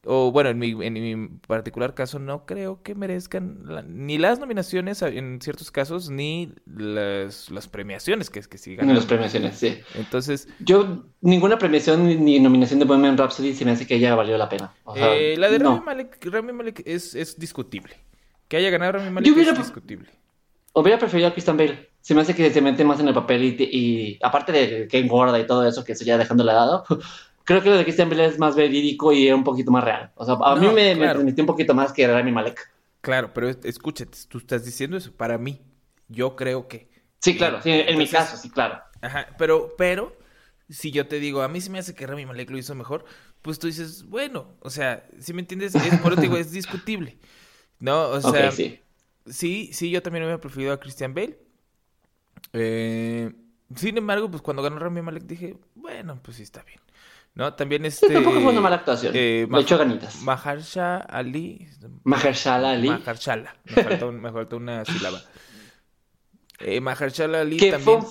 o bueno, en mi, en mi particular caso no creo que merezcan la- ni las nominaciones en ciertos casos, ni las, las premiaciones que, que En ganan. las premiaciones, sí. Entonces, Yo, ninguna premiación ni, ni nominación de Bohemian Rhapsody se me hace que haya valido la pena. O sea, eh, la de no. Rami Malek, Rami Malek es, es discutible. Que haya ganado Rami Malek Yo hubiera- es discutible. Hubiera preferido a Christian Bale. Se me hace que se mete más en el papel y, y aparte de que engorda y todo eso, que eso ya dejándole lado, creo que lo de Christian Bale es más verídico y un poquito más real. O sea, a No, mí me, me claro. transmitió un poquito más que Rami Malek. Claro, pero es- escúchate, tú estás diciendo eso para mí. Yo creo que. Sí, claro, sí, en mi caso, sí, claro. Ajá, pero, pero, si yo te digo, a mí se me hace que Rami Malek lo hizo mejor, pues tú dices, bueno, o sea, si me entiendes, es, por eso te digo, es discutible. No, o sea, sí, sí, yo también hubiera preferido a Christian Bale. Eh, sin embargo, pues cuando ganó Rami Malek dije, bueno, pues sí está bien. ¿No? También este... Sí, tampoco fue una mala actuación. eh, Le echó ganitas. Mahershala Ali. Mahershala Ali. Mahershala. Me un- me falta una sílaba. Eh, Mahershala Ali Que también. fun,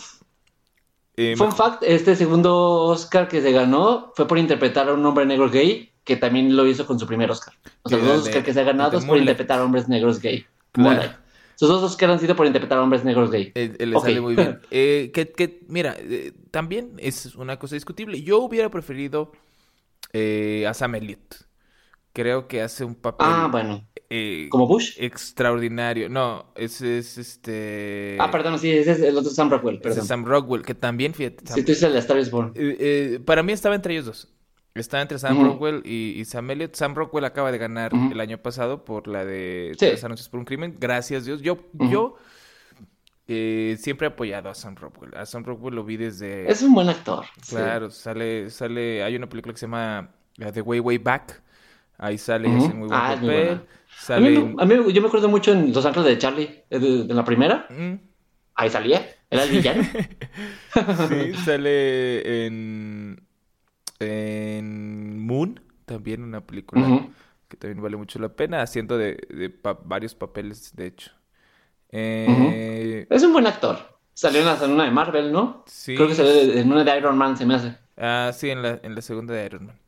eh, fun fact, este segundo Oscar que se ganó fue por interpretar a un hombre negro gay, que también lo hizo con su primer Oscar. O sea, los dos Oscar que se ha ganado es por interpretar a hombres negros gay. Claro. Sus dos Oscar han sido por interpretar a hombres negros gay. Eh, eh, le sale muy bien. Eh, que, que, mira, también es una cosa discutible. Yo hubiera preferido a Sam Elliott. Creo que hace un papel Ah, bueno. ¿Como Bush? extraordinario. No, ese es este. Ah, perdón, sí, ese es el otro Sam Rockwell, ese es. Sam Rockwell, que también, fíjate. Sam- Si tú dices el de Star is Born. para mí estaba entre ellos dos. Estaba entre Sam. Rockwell y, y Sam Elliott. Sam Rockwell acaba de ganar el año pasado por la de Sí. Tres anuncios por un crimen. Gracias Dios. Yo, yo eh, siempre he apoyado a Sam Rockwell. A Sam Rockwell lo vi desde... Es un buen actor. sí. Claro, sale, sale, hay una película que se llama uh, The Way Way Back. Ahí sale muy buen Ah, muy papel. A mí, a yo me acuerdo mucho en Los Ángeles de Charlie, eh, de, de la primera. Ahí salía, era el villano. sí, sale en en Moon, también una película que también vale mucho la pena, haciendo de, de pa- varios papeles, de hecho. Eh, Es un buen actor. Salió en la en una de Marvel, ¿no? Sí. Creo que salió en una de Iron Man, se me hace. Ah, sí, en la, en la segunda de Iron Man.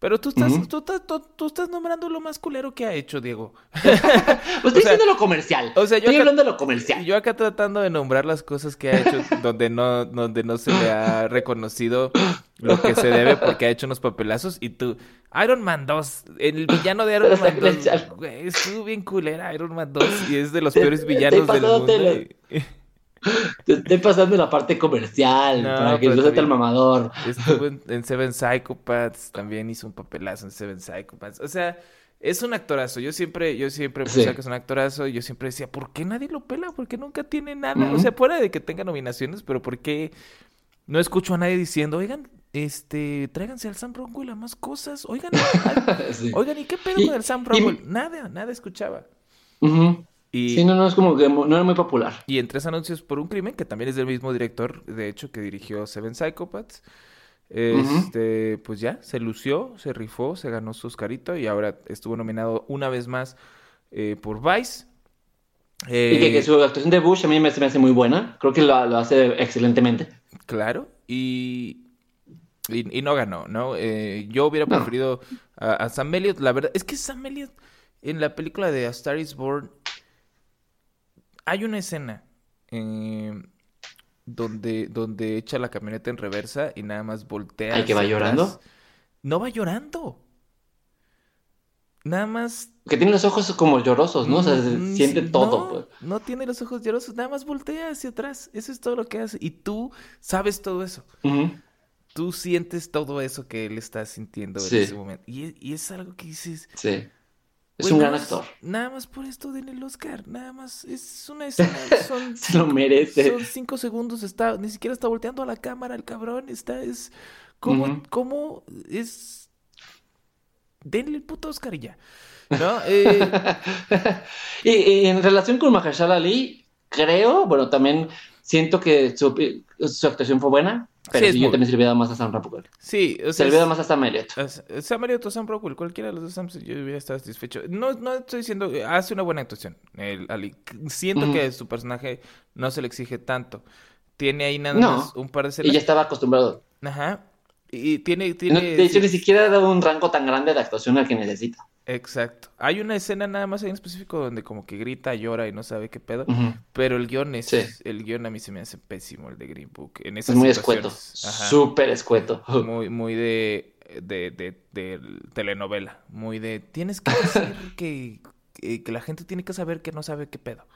Pero tú estás, Ujú. tú, estás- tú- tú estás nombrando lo más culero que ha hecho, Diego. Pues estoy sea, diciendo lo comercial. o sea, yo estoy acá- hablando de lo comercial. Yo acá tratando de nombrar las cosas que ha hecho donde no, donde no se le ha reconocido lo que se debe porque ha hecho unos papelazos. Y tú, Iron Man 2, el villano de Iron Man está 2, comercial. güey, estuvo bien culera Iron Man 2 y es de los peores villanos del mundo. y- Te estoy pasando la parte comercial No, para que yo sea el mamador. Estuvo en, en Seven Psychopaths, también hizo un papelazo en Seven Psychopaths. O sea, es un actorazo. Yo siempre, yo siempre Sí. pensaba que es un actorazo y yo siempre decía, ¿por qué nadie lo pela? ¿Por qué nunca tiene nada? O Ujú. sea, fuera de que tenga nominaciones, pero ¿por qué no escucho a nadie diciendo, oigan, este, tráiganse al Sam Rockwell a más cosas? Oigan, Sí. oigan, ¿y qué pedo con el Sam y- Rockwell? Nada, nada escuchaba. Ujú. Y, Sí, no, no, es como que no era muy popular. y en tres anuncios por un crimen, que también es del mismo director, de hecho, que dirigió Seven Psychopaths. Este, pues ya, se lució, se rifó, se ganó su Oscarito y ahora estuvo nominado una vez más eh, por Vice. Y que, Eh, que su actuación de Bush a mí me, me hace muy buena. Creo que lo, lo hace excelentemente. Claro, y, y, y no ganó, ¿no? Eh, yo hubiera No. preferido a, a Sam Elliott, la verdad, es que Sam Elliott en la película de A Star is Born hay una escena eh, donde, donde echa la camioneta en reversa y nada más voltea. Ay, que va llorando. No va llorando. Nada más Que tiene los ojos como llorosos, ¿no? O sea, se- Mm, siente todo. No, pues. no tiene los ojos llorosos, nada más voltea hacia atrás. Eso es todo lo que hace. Y tú sabes todo eso. Tú sientes todo eso que él está sintiendo Sí. en ese momento. Y es algo que dices. Sí. Es "Güey, un gran actor. Nada más por esto den el Oscar. Nada más. Es una escena. Son, Se lo merece. son cinco segundos. Está, ni siquiera está volteando a la cámara el cabrón. Está. Es. ¿Cómo, cómo es. Denle el puto Oscar y ya. ¿No? Eh, Y, y en relación con Mahershala Ali, creo, bueno, también siento que su, su actuación fue buena, pero Sí, sí, muy yo también se le hubiera dado más a Sam Rockwell. sí, o Se sea. es- más a Sam Elliott. Sam Elliott o Sam Rockwell, cualquiera de los dos Sams, yo hubiera estado satisfecho. No, no estoy diciendo, hace una buena actuación, el Ali. Siento que su personaje no se le exige tanto. Tiene ahí nada No, más un par de Y ya estaba acostumbrado. Ajá. Y tiene, No, tiene... de hecho, ni siquiera da un rango tan grande de actuación al que necesita. Exacto. Hay una escena nada más en específico donde como que grita, llora y no sabe qué pedo. Pero el guion es, Sí. el guion a mí se me hace pésimo, el de Green Book. En Es esas muy escueto. Súper escueto. Muy, muy de, de, de, de telenovela. Muy de, tienes que decir que, que, que la gente tiene que saber que no sabe qué pedo.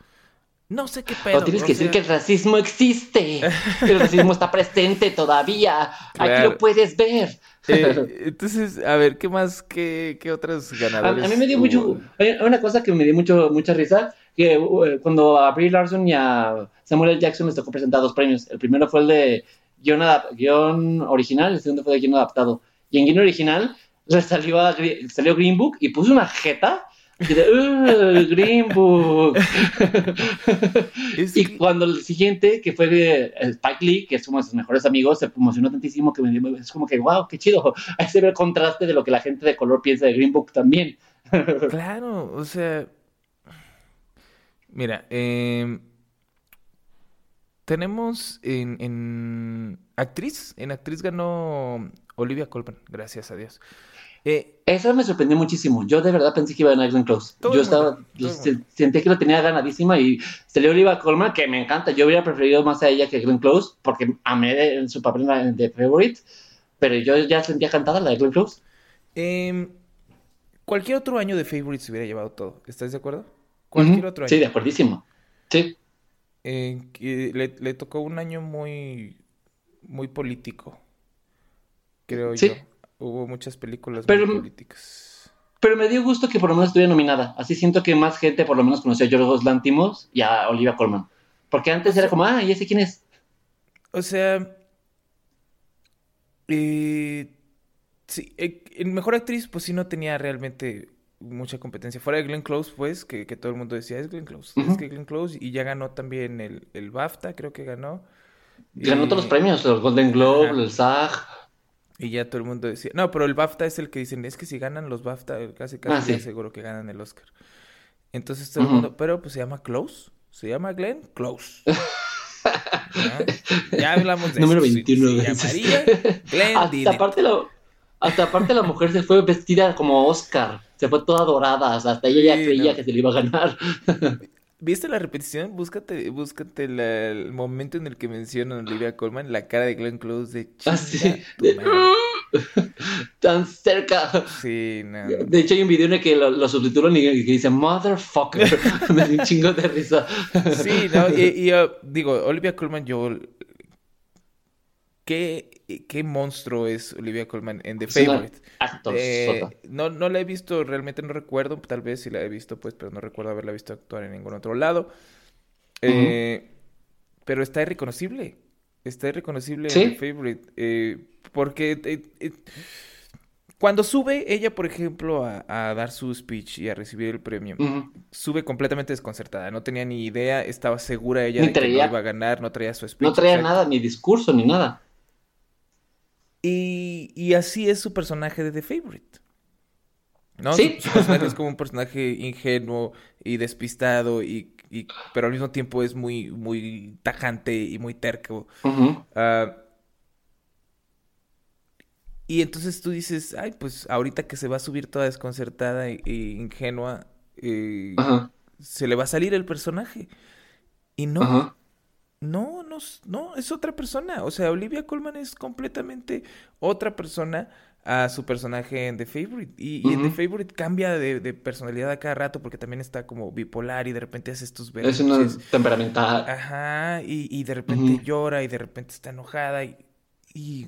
No sé qué pedo. O tienes o que decir sea, que el racismo existe. que el racismo está presente todavía. Aquí Claro. lo puedes ver. eh, entonces, a ver, ¿qué más? ¿Qué, qué otros A, ganadores? a mí me dio hubo? mucho. Una cosa que me dio mucho, mucha risa. Que uh, cuando a Brie Larson y a Samuel L. Jackson les tocó presentar dos premios. El primero fue el de guion, guion original, el segundo fue de guion adaptado. Y en guion original le salió, a salió Green Book y puso una jeta. Y de, "Uh, Green Book. Y cuando el siguiente, que fue eh, Spike Lee, que es uno de sus mejores amigos, se emocionó tantísimo que me dio- es como que, wow, qué chido. Ahí se ve el contraste de lo que la gente de color piensa de Green Book también. Claro, o sea. Mira, em, tenemos en, en actriz, en actriz ganó Olivia Colman, gracias a Dios. Eh, Eso me sorprendió muchísimo. Yo de verdad pensé que iba a ganar Glenn Close. Yo estaba, yo se- sentí que lo tenía ganadísima y salió Olivia Colman, que me encanta. Yo hubiera preferido más a ella que Glenn Close, porque amé en su papel de Favorite, pero yo ya sentía cantada la de Glenn Close. em, cualquier otro año de Favorite se hubiera llevado todo, ¿estás de acuerdo? Cualquier otro año. Sí, de acuerdísimo. Sí. Eh, le, le tocó un año muy, muy político, creo Sí. yo. Hubo muchas películas Pero- muy políticas. Pero me dio gusto que por lo menos estuviera nominada. Así siento que más gente por lo menos conoció a Yorgos Lantimos y a Olivia Colman. Porque antes era como, ah, ¿y ese quién es? O sea, eh, sí, eh, en Mejor Actriz, pues sí no tenía realmente mucha competencia. Fuera de Glenn Close, pues, que, que todo el mundo decía, es Glenn Close, es que Glenn Close, y ya ganó también el, el BAFTA, creo que ganó. Ganó todos los premios, los Golden Globe, el SAG. Y ya todo el mundo decía, no, pero el BAFTA es el que dicen, es que si ganan los BAFTA, casi casi Ah, sí. seguro que ganan el Oscar. Entonces todo el mundo, pero pues se llama Close, se llama Glenn Close. ¿Ya? Ya hablamos de Número eso. Se- 21 se llamaría Glenn Hasta aparte, la, hasta aparte la mujer se fue vestida como Oscar. Se fue toda dorada. o sea, hasta ella ya Sí, creía no. que se le iba a ganar. ¿Viste la repetición? Búscate, búscate la- el momento en el que mencionan a Olivia Colman, la cara de Glenn Close de Ah, chinga sí, tu de- madre". Tan cerca. Sí, no. De hecho, hay un video en el que lo, lo subtitulan y que dice Motherfucker. Me dio un chingo de risa. Sí, no, y, y, uh, digo, Olivia Colman, yo... ¿Qué, qué monstruo es Olivia Colman en The Favourite? actor Eh, no, no la he visto, realmente no recuerdo, tal vez sí la he visto, pues, pero no recuerdo haberla visto actuar en ningún otro lado. Eh, Pero está irreconocible, está irreconocible ¿Sí? en The Favourite, eh, porque eh, eh, cuando sube ella, por ejemplo, a, a dar su speech y a recibir el premio, sube completamente desconcertada, no tenía ni idea, estaba segura ella Ni de que no iba a ganar, no traía su speech. No traía nada, ni discurso, ni nada. Y, y así es su personaje de The Favorite. ¿No? Sí. Su, su personaje es como un personaje ingenuo y despistado, y, y- pero al mismo tiempo es muy, muy tajante y muy terco. Ah, y entonces tú dices, ay, pues ahorita que se va a subir toda desconcertada e, e ingenua, eh, se le va a salir el personaje. Y no, Ajá. No, no, no, es otra persona. O sea, Olivia Colman es completamente otra persona a su personaje en The Favorite. Y, y en The. Favorite cambia de, de personalidad a cada rato porque también está como bipolar y de repente hace estos Es una temperamental. Ajá, y, y de repente llora y de repente está enojada y, y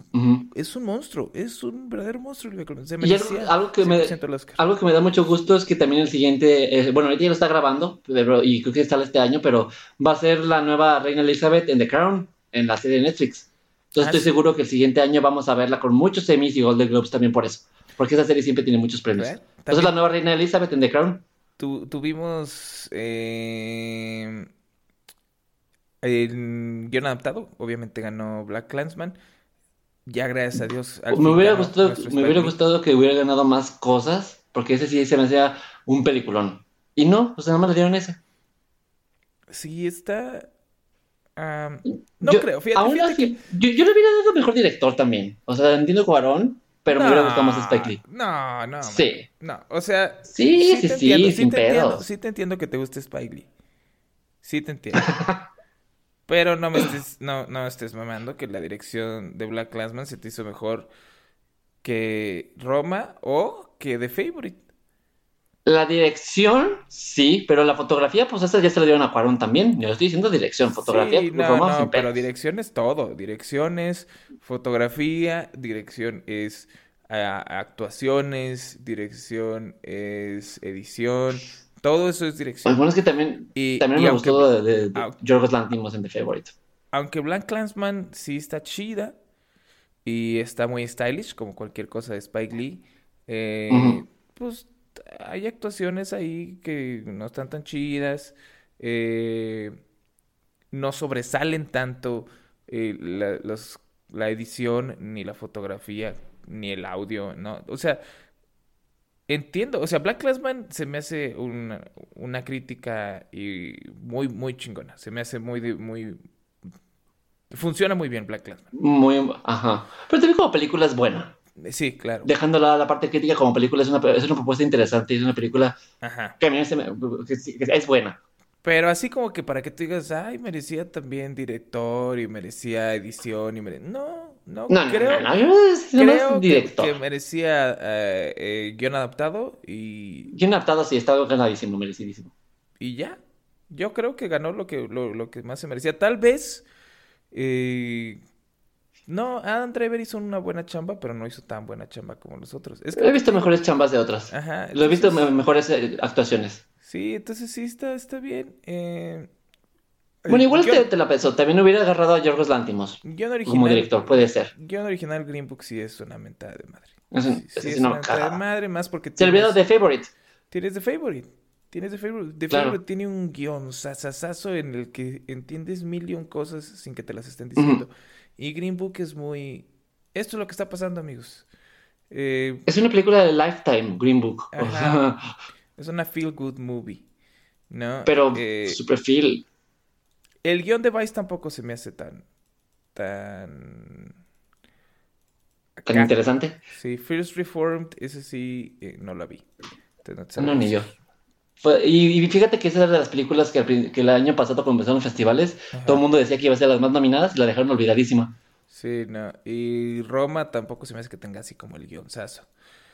es un monstruo, es un verdadero monstruo. Se Y algo, que me, 100% el Oscar. algo que me da mucho gusto es que también el siguiente, eh, bueno, ahorita ya lo está grabando, pero- y creo que sale este año, pero va a ser la nueva Reina Elizabeth en The Crown, en la serie de Netflix. Entonces Ah, estoy sí. seguro que el siguiente año vamos a verla con muchos Emmys y Golden Globes también por eso, porque esa serie siempre tiene muchos premios. Entonces la nueva Reina Elizabeth en The Crown. Tu- tuvimos eh, el guion adaptado, obviamente ganó Black Clansman. Ya gracias a Dios. al Me hubiera gustado, me hubiera gustado que hubiera ganado más cosas, porque ese sí se me hacía un peliculón. Y no, o sea, nada más le dieron ese. Sí, está. No Yo- creo, fíjate, aún fíjate así, yo, yo le hubiera dado mejor director también. O sea, entiendo Cuarón, pero me hubiera gustado más Spike Lee. No, no, Sí. No, o sea, Sí, sí, te sí, entiendo, sin te entiendo, pedos. sí te entiendo que te guste Spike Lee. Sí te entiendo. Pero no me estés, no, no estés mamando que la dirección de Black Clansman se te hizo mejor que Roma o que The Favorite. La dirección, sí, pero la fotografía, pues esa ya se la dieron a Cuarón también. Yo estoy diciendo dirección, fotografía, Sí, no, Roma, no, pero dirección es todo. Dirección es fotografía, dirección es ah, actuaciones, dirección es edición. Todo eso es Pues dirección. bueno, es que también, Y, también y me aunque, gustó de, de, de Yorgos en The Favorite. aunque Black Clansman sí está chida y está muy stylish, como cualquier cosa de Spike Lee, eh, pues hay actuaciones ahí que no están tan chidas, eh, no sobresalen tanto eh, la, los- la edición, ni la fotografía, ni el audio, ¿no? O sea, entiendo, o sea, Black Clansman se me hace una, una crítica y muy, muy chingona, se me hace muy, muy... Funciona muy bien Black Clansman. Muy, ajá. Pero también como película es buena. Sí, claro. Dejando la, parte crítica como película, es una, es una propuesta interesante es una película Ajá. que a mí se me- que es buena. Pero así como que para que tú digas, ay, merecía también director y merecía edición y mere... No, no, creo, no, no, creo que, merecía eh, eh, guion adaptado y, Bien adaptado, sí, está ganadísimo, merecidísimo. y ya. Yo creo que ganó lo que, lo, lo que más se merecía. Tal vez, eh, no, Adam Driver hizo una buena chamba, pero no hizo tan buena chamba como los otros. Es He visto mejores chambas de otras. ajá, Lo he visto mejores eh, actuaciones. Sí, entonces sí está, está bien. Eh, Bueno, igual guión- te, te la pensó. También hubiera agarrado a Yorgos Lantimos como director, puede ser. guion original Green Book sí es una mentada de madre. Es un- Sí, ese sí sí es no una me mentada de madre, más porque Se olvidó tienes, de Favorite. tienes The Favorite. Tienes The Favorite. The Claro. Favorite tiene un guion sasasazo en el que entiendes mil y un cosas sin que te las estén diciendo. Y Green Book es muy... Esto es lo que está pasando, amigos. Eh, Es una película de Lifetime, Green Book. Ajá. es una feel-good movie, ¿no? Pero Eh, su perfil. El guion de Vice tampoco se me hace tan. tan. Tan interesante. Sí, First Reformed, ese sí, eh, no la vi. Entonces, no ni yo. Fue- y, y fíjate que esa era de las películas que, el año pasado cuando empezaron los festivales, Ajá. todo el mundo decía que iba a ser las más nominadas y la dejaron olvidadísima. Sí, no. Y Roma tampoco se me hace que tenga así como el guionzazo.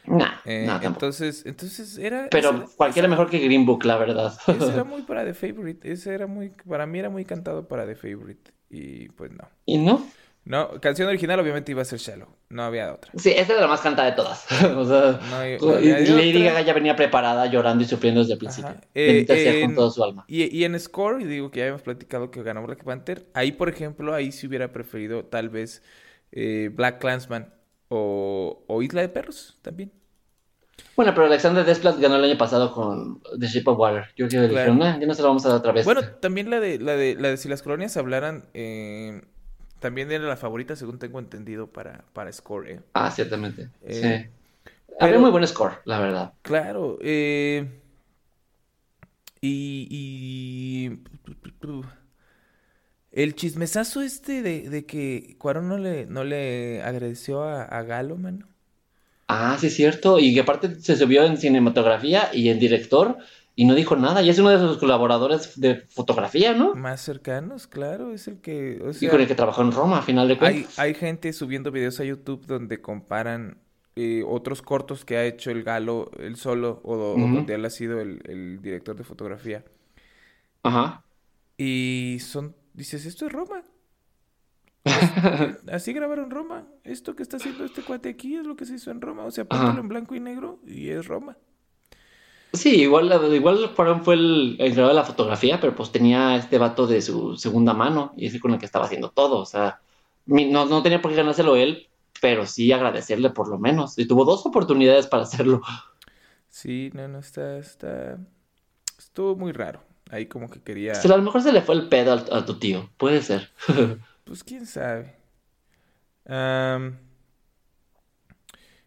Nah, Eh, tampoco. entonces, entonces era. Pero cualquiera mejor que Green Book, la verdad. Ese era muy para The Favorite. Ese era muy. Para mí era muy cantado para The Favorite. Y pues no. ¿Y no? No, canción original obviamente iba a ser Shallow. No había otra. Sí, esa era la más cantada de todas. o sea, No y- no Lady. Gaga ya venía preparada, llorando y sufriendo desde el principio. Eh, en- con su alma. Y, y en Score, y digo que ya habíamos platicado que ganó Black Panther, ahí por ejemplo, ahí sí hubiera preferido tal vez eh, Black Clansman o, o Isla de Perros también. Bueno, pero Alexander Desplat ganó el año pasado con The Shape of Water. Yo creo que le Claro. dijeron, "Ah, ya no se lo vamos a dar otra vez. Bueno, también la de, la de, la de si las colonias hablaran, eh, también era la favorita, según tengo entendido, para, para Score. eh. Ah, ciertamente. Eh, sí. Había muy buen score, la verdad. Claro, eh, y, y el chismesazo este de, de que Cuarón no le, no le agradeció a, a Galo, mano. Ah, sí, es cierto. Y que aparte se subió en cinematografía y en director y no dijo nada. Y es uno de sus colaboradores de fotografía, ¿no? Más cercanos, claro, es el que, o Y con el que trabajó en Roma, a final de hay, cuentas. hay gente subiendo videos a YouTube donde comparan eh, otros cortos que ha hecho el Galo, él solo, o, o donde él ha sido el, el director de fotografía. Ajá. Y son, dices, esto es Roma. Así grabaron Roma. Esto que está haciendo este cuate aquí es lo que se hizo en Roma. O sea, póntelo en blanco y negro y es Roma. Sí, igual, igual Cuarón fue el encargado de la fotografía, pero pues tenía este vato de su segunda mano y ese con el que estaba haciendo todo. O sea, no, no tenía por qué ganárselo él, pero sí agradecerle por lo menos. Y tuvo dos oportunidades para hacerlo. Sí, no, no, está, está... Estuvo muy raro. Ahí como que quería... A lo mejor se le fue el pedo al- a tu tío, puede ser. Pues quién sabe.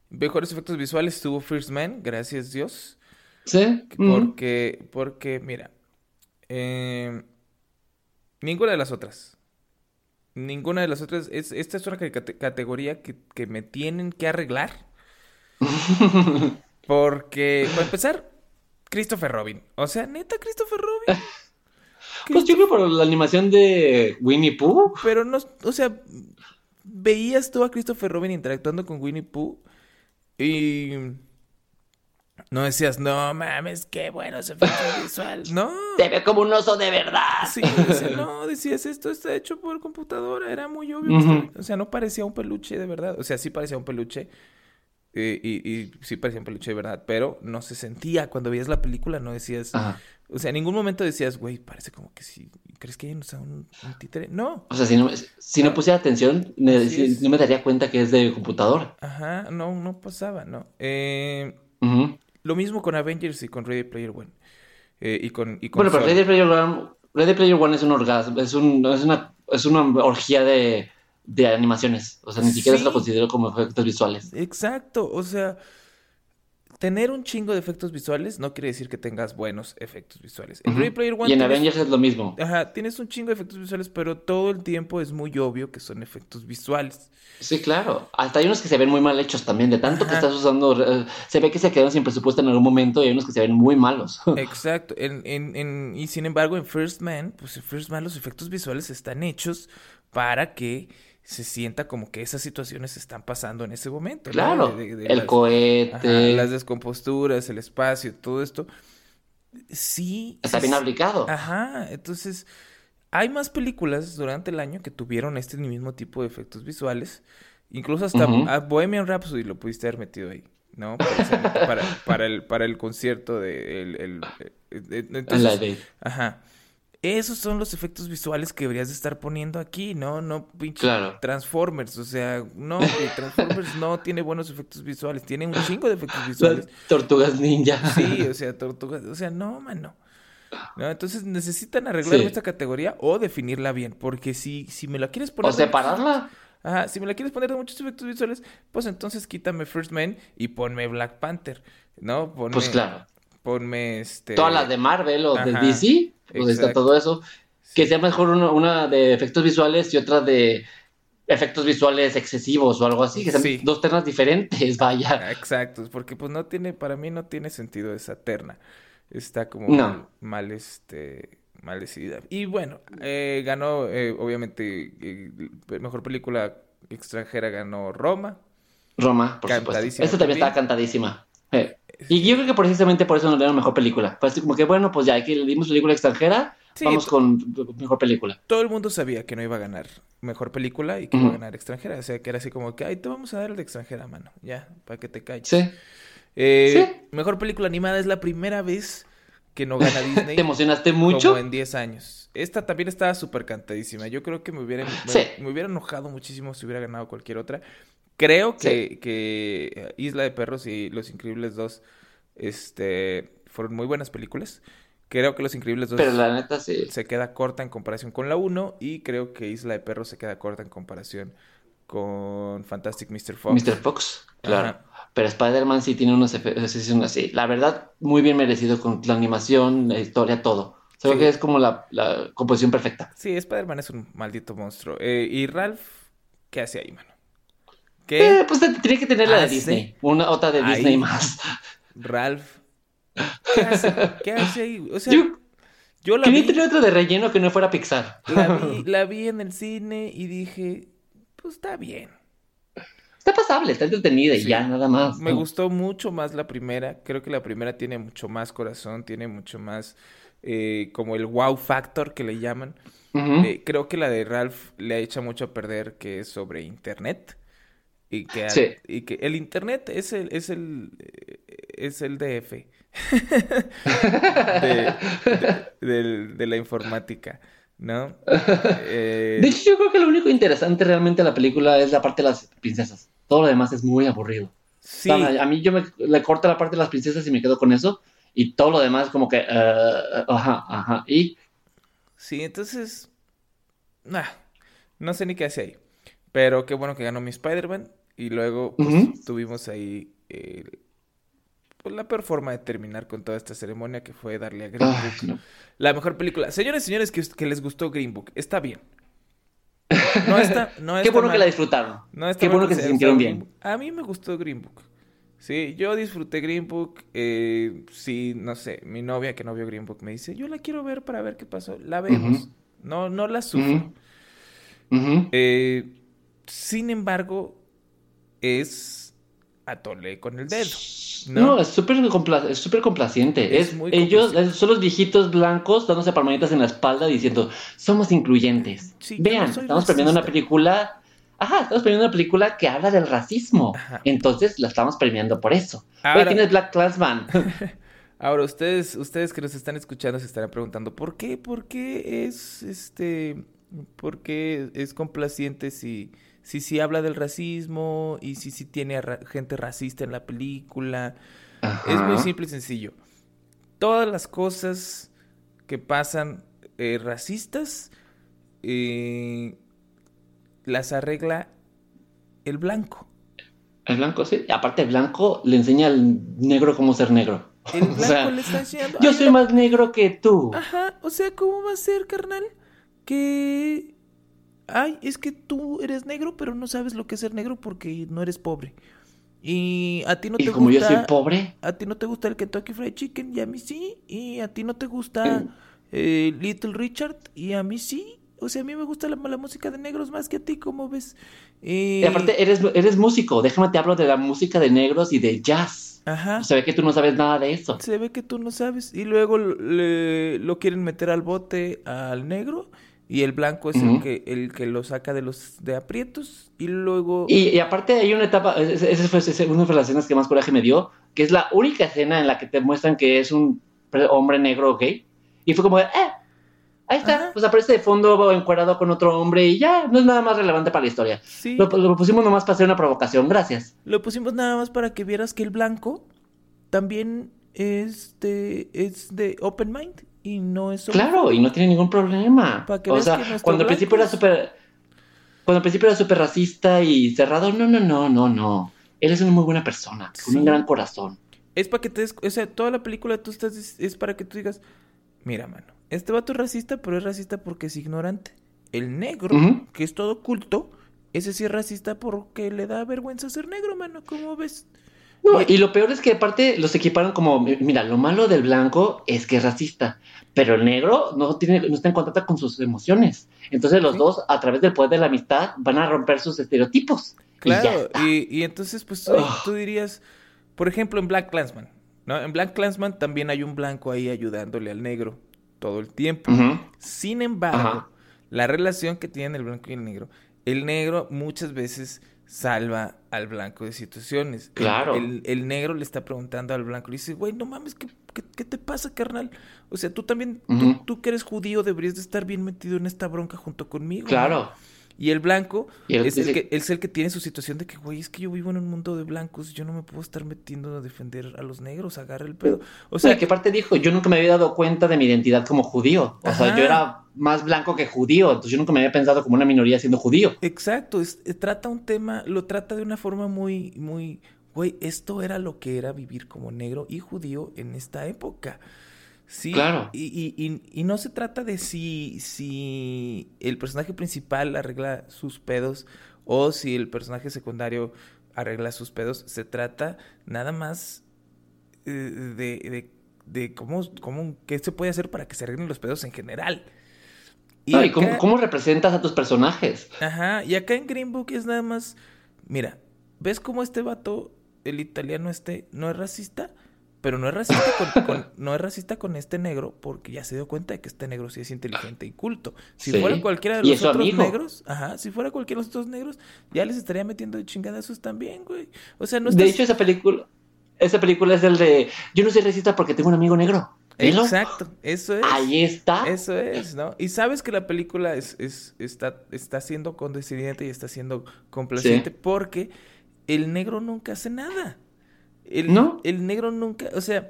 Mejores efectos visuales tuvo First Man, gracias Dios. ¿Sí? Mm. Porque, porque, mira, em, ninguna de las otras, Ninguna de las otras. Es, esta es una cate- categoría que, que me tienen que arreglar. Porque, para empezar, Christopher Robin. O sea, neta, Christopher Robin. Pues yo creo por la animación de Winnie Pooh. Pero no, o sea, veías tú a Christopher Robin interactuando con Winnie Pooh y no decías, no mames, qué buenos efectos visuales. No. Se ve como un oso de verdad. Sí, no, decías, esto está hecho por computadora, era muy obvio. estaba- O sea, no parecía un peluche de verdad. O sea, sí parecía un peluche. Eh, y, y sí parecía un peluche de verdad, pero no se sentía. Cuando veías la película no decías... Ajá. O sea, en ningún momento decías, güey, parece como que sí. ¿Crees que hay o sea, un, un títere? No. O sea, si no, si no pusiera atención, me, si- no me daría cuenta que es de computadora. Ajá, no, no pasaba, no. Eh, lo mismo con Avengers y con Ready Player One. Eh, y con, y con Bueno, pero. Ready Player One, Ready Player One es un orgasmo, es, un, es, una, es una orgía de, de animaciones. O sea, ni siquiera se lo considero como efectos visuales. Exacto, o sea, tener un chingo de efectos visuales no quiere decir que tengas buenos efectos visuales. En. Ready Player One Y en tienes- Avengers es lo mismo. Ajá, tienes un chingo de efectos visuales, pero todo el tiempo es muy obvio que son efectos visuales. Sí, claro. Hasta hay unos que se ven muy mal hechos también. De tanto que estás usando, eh, se ve que se quedaron sin presupuesto en algún momento y hay unos que se ven muy malos. Exacto. En, en, en- y sin embargo, en First Man, pues en First Man los efectos visuales están hechos para que se sienta como que esas situaciones están pasando en ese momento. ¿no? Claro. De- de- de el las- cohete. ajá, las descomposturas, el espacio, todo esto. Sí. Está bien aplicado. Ajá, entonces hay más películas durante el año que tuvieron este mismo tipo de efectos visuales. Incluso hasta Bohemian Rhapsody lo pudiste haber metido ahí, ¿no? Para, para el, para el concierto de... el- el- En entonces, ajá. Esos son los efectos visuales que deberías de estar poniendo aquí, ¿no? No pinche Claro. Transformers, o sea, no, Transformers no tiene buenos efectos visuales, tiene un chingo de efectos visuales. tortugas ninja. Sí, o sea, tortugas, o sea, no, mano. ¿No? Entonces necesitan arreglar Sí. esta categoría o definirla bien, porque si, si me la quieres poner... O de- separarla. Ajá, si me la quieres poner de muchos efectos visuales, pues entonces quítame First Man y ponme Black Panther, ¿no? Ponme, Pues claro. Ponme este... Todas las de Marvel o de DC. Está exacto. todo eso. Que sea mejor una, una de efectos visuales y otra de efectos visuales excesivos o algo así. Que sean Sí. dos ternas diferentes, vaya. Exacto, porque pues no tiene, para mí no tiene sentido esa terna. Está como No. mal, mal, este, mal decidida. Y bueno, eh, ganó, eh, obviamente, eh, mejor película extranjera ganó Roma. Roma, por supuesto. Esta también también. está cantadísima. Eh, Y yo creo que precisamente por eso nos dieron mejor película. Fue así como que, bueno, pues ya aquí le dimos película extranjera, Sí, vamos con mejor película. Todo el mundo sabía que no iba a ganar mejor película y que Ujú. iba a ganar extranjera. O sea, que era así como que, ay, te vamos a dar el de extranjera, mano. Ya, para que te calles. Sí. Eh, Sí. Mejor película animada es la primera vez que no gana Disney. ¿Te emocionaste mucho? Como en 10 años. Esta también estaba súper cantadísima. Yo creo que me hubiera, me, Sí. me hubiera enojado muchísimo si hubiera ganado cualquier otra. Creo que, que eh, Isla de Perros y Los Increíbles 2 este, fueron muy buenas películas. Creo que Los Increíbles 2 Pero la neta sí. se queda corta en comparación con la 1 y creo que Isla de Perros se queda corta en comparación con Fantastic Mr. Fox. Mr. Fox, claro. Ajá. Pero Spider-Man sí tiene unos efectos así. La verdad, muy bien merecido con la animación, la historia, todo. Creo Sí. que es como la, la composición perfecta. Sí, Spider-Man es un maldito monstruo. Eh, y Ralph, ¿qué hace ahí, mano? ¿Qué? Eh, pues tiene que tener la de hace Disney. Una otra de ahí? Disney más. Ralph. ¿Qué hace? ¿Qué hace ahí? O sea, Yo yo la quería vi, tener otra de relleno que no fuera Pixar. la vi, la vi en el cine y dije, pues está bien. Está pasable, está entretenida y Sí. ya, nada más. Me ¿no? gustó mucho más la primera. Creo que la primera tiene mucho más corazón, tiene mucho más eh, como el wow factor que le llaman. Eh, creo que la de Ralph le echa mucho a perder que es sobre internet. Y que, al- Sí. y que el internet es el, es el, eh, es el DF de, de- del- de la informática, ¿no? Eh, De hecho, yo creo que lo único interesante realmente de la película es la parte de las princesas. Todo lo demás es muy aburrido. sí, O sea, a mí yo me le corto la parte de las princesas y me quedo con eso. Y todo lo demás como que... eh, ajá, ajá. Y sí, entonces, nah, no sé ni qué hace ahí. Pero qué bueno que ganó mi Spider-Man. Y luego pues, tuvimos ahí eh, pues, la peor forma de terminar con toda esta ceremonia que fue darle a Green Book no. la mejor película. Señores y señores que, que les gustó Green Book, está bien. no está, no Qué bueno que la disfrutaron. No Qué bueno que se sintieron bien. A mí me gustó Green Book. Sí, yo disfruté Green Book. Eh, sí, no sé, mi novia que no vio Green Book me dice, yo la quiero ver para ver qué pasó. La vemos. No, no la sufro. Eh, sin embargo, es atole con el dedo. No, ¿no? es súper compla- es súper complaciente. Es Es, muy ellos complaciente. son los viejitos blancos dándose palmaditas en la espalda diciendo, somos incluyentes. Sí, yo no Vean, estamos premiando una racista". película... Ajá, estamos premiando una película que habla del racismo. Ajá. Entonces la estamos premiando por eso. Ahora- Oye, ¿quién es Black Clansman? Ahora, ustedes, ustedes que nos están escuchando se estarán preguntando, ¿por qué? ¿Por qué es este por qué es complaciente si si sí habla del racismo y si sí tiene a ra- gente racista en la película? Es muy simple y sencillo. Todas las cosas que pasan eh, racistas eh, las arregla el blanco. El blanco, sí. Aparte, el blanco le enseña al negro cómo ser negro. El O blanco sea, le está enseñando. yo "Ay, soy más negro que tú. Ajá, o sea, ¿cómo va a ser, carnal? Que... Ay, es que tú eres negro, pero no sabes lo que es ser negro porque no eres pobre. Y a ti no y te como yo gusta... soy pobre, A ti no te gusta el Kentucky Fried Chicken y a mí sí. Y a ti no te gusta eh, Little Richard y a mí sí. O sea, a mí me gusta la, la música de negros más que a ti, ¿cómo ves? Eh, y aparte eres, eres músico. Déjame te hablo de la música de negros y de jazz. Ajá. Se ve que tú no sabes nada de eso. Se ve que tú no sabes. Y luego le- lo quieren meter al bote al negro. Y el blanco es el Ujú. que el que lo saca de los de aprietos. Y luego. Y, y aparte hay una etapa, esa fue esa- una de las escenas que más coraje me dio, que es la única escena en la que te muestran que es un hombre negro gay. Y fue como, de, eh, ahí está, Ajá. pues aparece de fondo encuadrado con otro hombre y ya, no es nada más relevante para la historia. Sí, Lo, lo pusimos nomás para hacer una provocación, gracias. lo pusimos nada más para que vieras que el blanco también es de, es de open mind. Y no es Claro, y no tiene ningún problema. O sea, cuando al principio era súper... Cuando al principio era súper racista y cerrado, no, no, no, no, no. Él es una muy buena persona, con un gran corazón. Es para que te des, o sea, toda la película tú estás, es, para que tú digas, mira, mano, este vato es racista, pero es racista porque es ignorante. El negro, que es todo culto, ese sí es racista porque le da vergüenza ser negro, mano, ¿cómo ves? No, Y- lo peor es que aparte los equiparon como, mira, lo malo del blanco es que es racista, pero el negro no tiene, no está en contacto con sus emociones. Entonces los Sí. dos, a través del poder de la amistad, van a romper sus estereotipos. Claro, y, y entonces pues tú, Ugh. tú dirías, por ejemplo, en Black Clansman, ¿no? En Black Clansman también hay un blanco ahí ayudándole al negro todo el tiempo. Sin embargo, la relación que tienen el blanco y el negro, el negro muchas veces salva al blanco de situaciones. Claro. El, el negro le está preguntando al blanco, le dice, güey, no mames, ¿qué, qué, qué te pasa, carnal? O sea, tú también, tú- que eres judío, deberías de estar bien metido en esta bronca junto conmigo. ¿no?". Y el blanco Y es, el que, es el que tiene su situación de que, güey, es que yo vivo en un mundo de blancos, yo no me puedo estar metiendo a defender a los negros, agarra el pedo. O sea, que aparte dijo, yo nunca me había dado cuenta de mi identidad como judío. O sea, yo era más blanco que judío, entonces yo nunca me había pensado como una minoría siendo judío. Exacto, es- eh, trata un tema, lo trata de una forma muy, muy, güey, esto era lo que era vivir como negro y judío en esta época. Sí, Claro. y, y, y, y no se trata de si, si el personaje principal arregla sus pedos o si el personaje secundario arregla sus pedos, se trata nada más eh, de, de, de cómo, cómo, qué se puede hacer para que se arreglen los pedos en general. No, ¿y cómo, cómo representas a tus personajes? Ajá, y acá en Green Book es nada más, mira, ¿ves cómo este vato, el italiano este, no es racista? Pero no es racista con, con- no es racista con este negro porque ya se dio cuenta de que este negro sí es inteligente y culto. Si Sí, fuera cualquiera de los otros amigo. negros, ajá, si fuera cualquiera de los otros negros, ya les estaría metiendo de chingadazos también, güey. O sea, no De estás... hecho, esa película, esa película es el de, yo no soy racista porque tengo un amigo negro. Exacto, eso es. Ahí está. Eso es, ¿no? Y sabes que la película es, es, está, está siendo condescendiente y está siendo complaciente Sí. porque el negro nunca hace nada. El, ¿No? el negro nunca, o sea,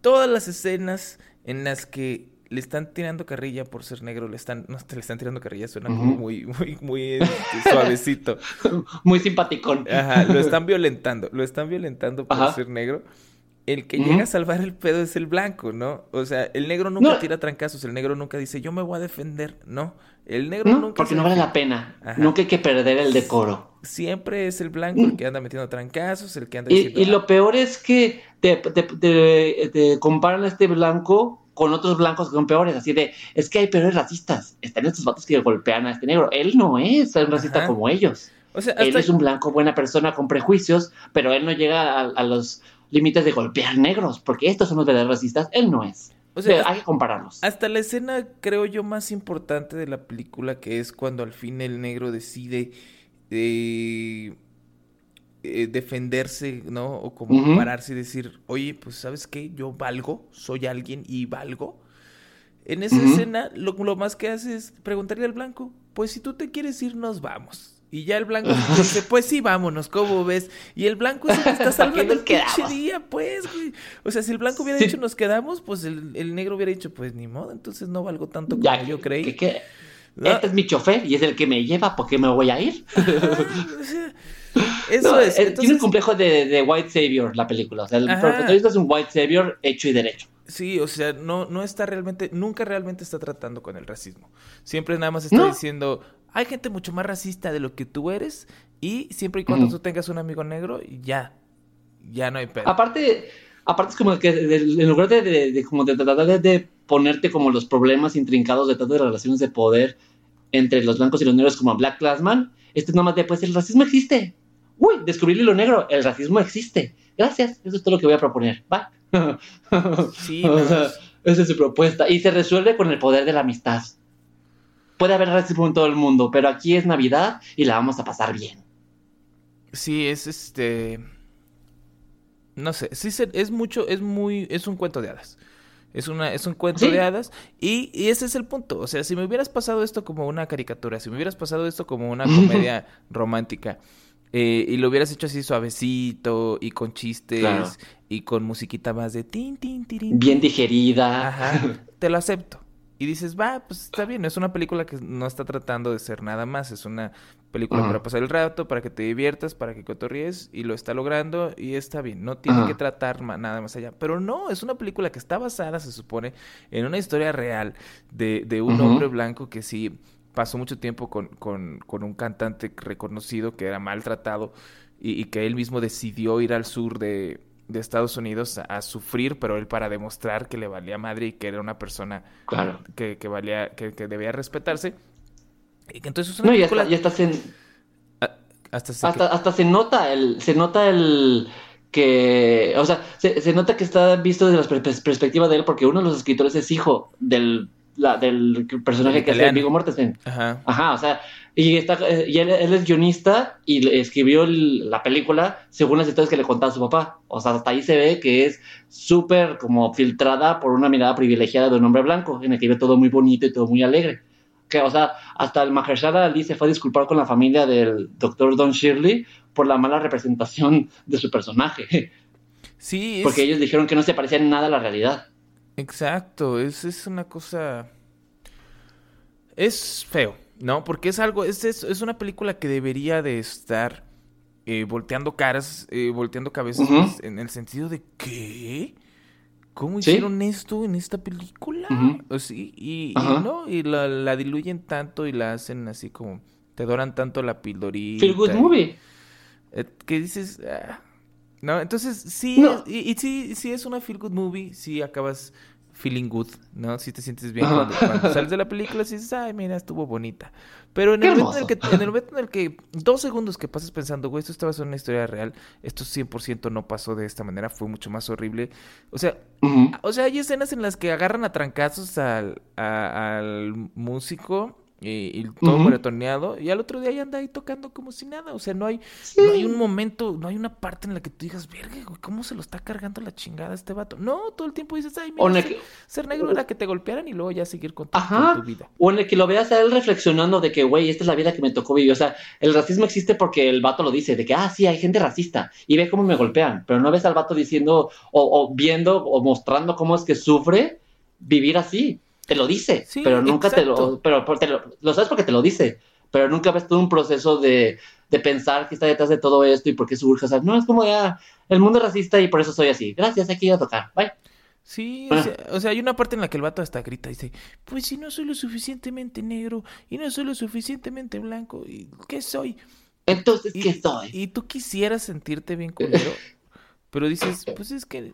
todas las escenas en las que le están tirando carrilla por ser negro, le están, no, le están tirando carrilla, suena como muy, muy, muy este, suavecito. Muy simpaticón. Ajá, lo están violentando, lo están violentando por Ajá. ser negro. El que llega a salvar el pedo es el blanco, ¿no? O sea, el negro nunca No. tira trancazos, el negro nunca dice, yo me voy a defender, no. El negro No, nunca porque se no vale la pena. Ajá. Nunca hay que perder el decoro. Siempre es el blanco el que anda metiendo trancazos, el que anda Y, diciendo... y lo peor es que te, te- te- te comparan a este blanco con otros blancos que son peores, así de, es que hay peores racistas, están estos vatos que golpean a este negro, él no es un racista Ajá. como ellos, O sea, él es un blanco buena persona con prejuicios, pero él no llega a, a los límites de golpear negros, porque estos son los verdaderos racistas, él no es. O sea, hay que compararlos. Hasta la escena, creo yo, más importante de la película, que es cuando al fin el negro decide eh, eh, defenderse, ¿no? O como pararse y decir, oye, pues sabes qué, yo valgo, soy alguien y valgo. En esa escena, lo, lo más que hace es preguntarle al blanco, pues si tú te quieres ir, nos vamos. Y ya el blanco dice, pues sí, vámonos, ¿cómo ves? Y el blanco es el que está ¿Para qué salvando el pinche día, pues, güey. O sea, si el blanco hubiera Sí. dicho nos quedamos, pues el, el negro hubiera dicho, pues ni modo, entonces no valgo tanto como Ya, yo creí. que- que- ¿no? Este es mi chofer y es el que me lleva, ¿por qué me voy a ir? Eso No, es. Tiene un complejo de, de White Savior la película. O sea, el Ajá. protagonista es un White Savior hecho y derecho. sí, o sea, no, no está realmente, nunca realmente está tratando con el racismo. Siempre nada más está No. diciendo, hay gente mucho más racista de lo que tú eres y siempre y cuando tú tengas un amigo negro, ya, ya no hay pedo. Aparte, aparte es como que en lugar de, de- de como de tratar de, ponerte como los problemas intrincados de todas las relaciones de poder entre los blancos y los negros como Black Classman, este es nomás de pues el racismo existe. Uy, descubrí hilo negro, el racismo existe. Gracias, eso es todo lo que voy a proponer. Va. Sí, o sea, esa es su propuesta. Y se resuelve con el poder de la amistad. Puede haber racismo en todo el mundo, pero aquí es Navidad y la vamos a pasar bien. Sí, es este. No sé, sí es mucho, es muy, es un cuento de hadas. Es una, es un cuento Sí. de hadas. Y, y ese es el punto. O sea, si me hubieras pasado esto como una caricatura, si me hubieras pasado esto como una comedia romántica, eh, y lo hubieras hecho así suavecito, y con chistes, Claro. y con musiquita más de tin, tin, tirin, Bien digerida. Ajá, te lo acepto. Y dices, va, pues está bien, es una película que no está tratando de ser nada más, es una película Ajá. para pasar el rato, para que te diviertas, para que cotorríes, y lo está logrando, y está bien, no tiene Ajá. que tratar nada más allá. Pero no, es una película que está basada, se supone, en una historia real de, de un hombre blanco que sí pasó mucho tiempo con, con, con un cantante reconocido que era maltratado, y, y que él mismo decidió ir al sur de, de Estados Unidos a, a sufrir, pero él para demostrar que le valía madre y que era una persona Claro. que, que valía, que, que debía respetarse. Y entonces es una No, película estás en, Ah, hasta se hasta, hasta se nota el, se nota el que, o sea, se, se nota que está visto desde la pers- perspectiva de él porque uno de los escritores es hijo del, la, del personaje que hace. Viggo Mortensen. Ajá. Ajá, o sea, y, está, y él, él es guionista y escribió el- la película según las historias que le contaba su papá. O sea, hasta ahí se ve que es súper como filtrada por una mirada privilegiada de un hombre blanco, en el que ve todo muy bonito y todo muy alegre. Que, o sea, hasta el Mahershala Ali se fue a disculpar con la familia del doctor Don Shirley por la mala representación de su personaje. Sí, es, Porque ellos dijeron que no se parecía en nada a la realidad. exacto, es, es una cosa... Es feo, ¿no? Porque es algo, es, es, es una película que debería de estar eh, volteando caras, eh, volteando cabezas, pues, en el sentido de ¿qué? ¿Cómo Sí. hicieron esto en esta película? O sí, y, no, y la, la diluyen tanto y la hacen así como, te doran tanto la pildorita. Feel Good Movie. eh, que dices, ah, no, entonces sí, No. es- y, y sí, sí es una feel good movie, sí acabas feeling good, ¿no? Si te sientes bien cuando, cuando sales de la película, sí dices, ay, mira, estuvo bonita. Pero en el, momento en el, que, en el momento en el que dos segundos que pasas pensando, güey, esto estaba en una historia real, esto 100% no pasó de esta manera, fue mucho más horrible. O sea, o sea, hay escenas en las que agarran a trancazos al, a- al músico y, y todo moretoneado y al otro día ya anda ahí tocando como si nada. O sea, no hay, no hay un momento, no hay una parte en la que tú digas, verga, güey, ¿cómo se lo está cargando la chingada este vato? No, todo el tiempo dices, ay, mira, ser, que- ser negro era que te golpearan y luego ya seguir con tu, Ajá. con tu vida. O en el que lo veas a él reflexionando de que, güey, esta es la vida que me tocó vivir. O sea, el racismo existe porque el vato lo dice, de que, ah, sí, hay gente racista. Y ve cómo me golpean. Pero no ves al vato diciendo, o, o viendo, o mostrando cómo es que sufre vivir así. Te lo dice, Sí, pero nunca te lo, pero te lo, lo sabes porque te lo dice. Pero nunca ves todo un proceso de, de pensar qué está detrás de todo esto y por qué surge. O sea, no es como ya, el mundo es racista y por eso soy así. Gracias, aquí a tocar. Bye. Sí, o sea, o sea, hay una parte en la que el vato hasta grita y dice, pues si no soy lo suficientemente negro y no soy lo suficientemente blanco, ¿y ¿qué soy? Entonces, Y- ¿qué soy? Y tú quisieras sentirte bien culero, pero dices, pues es que,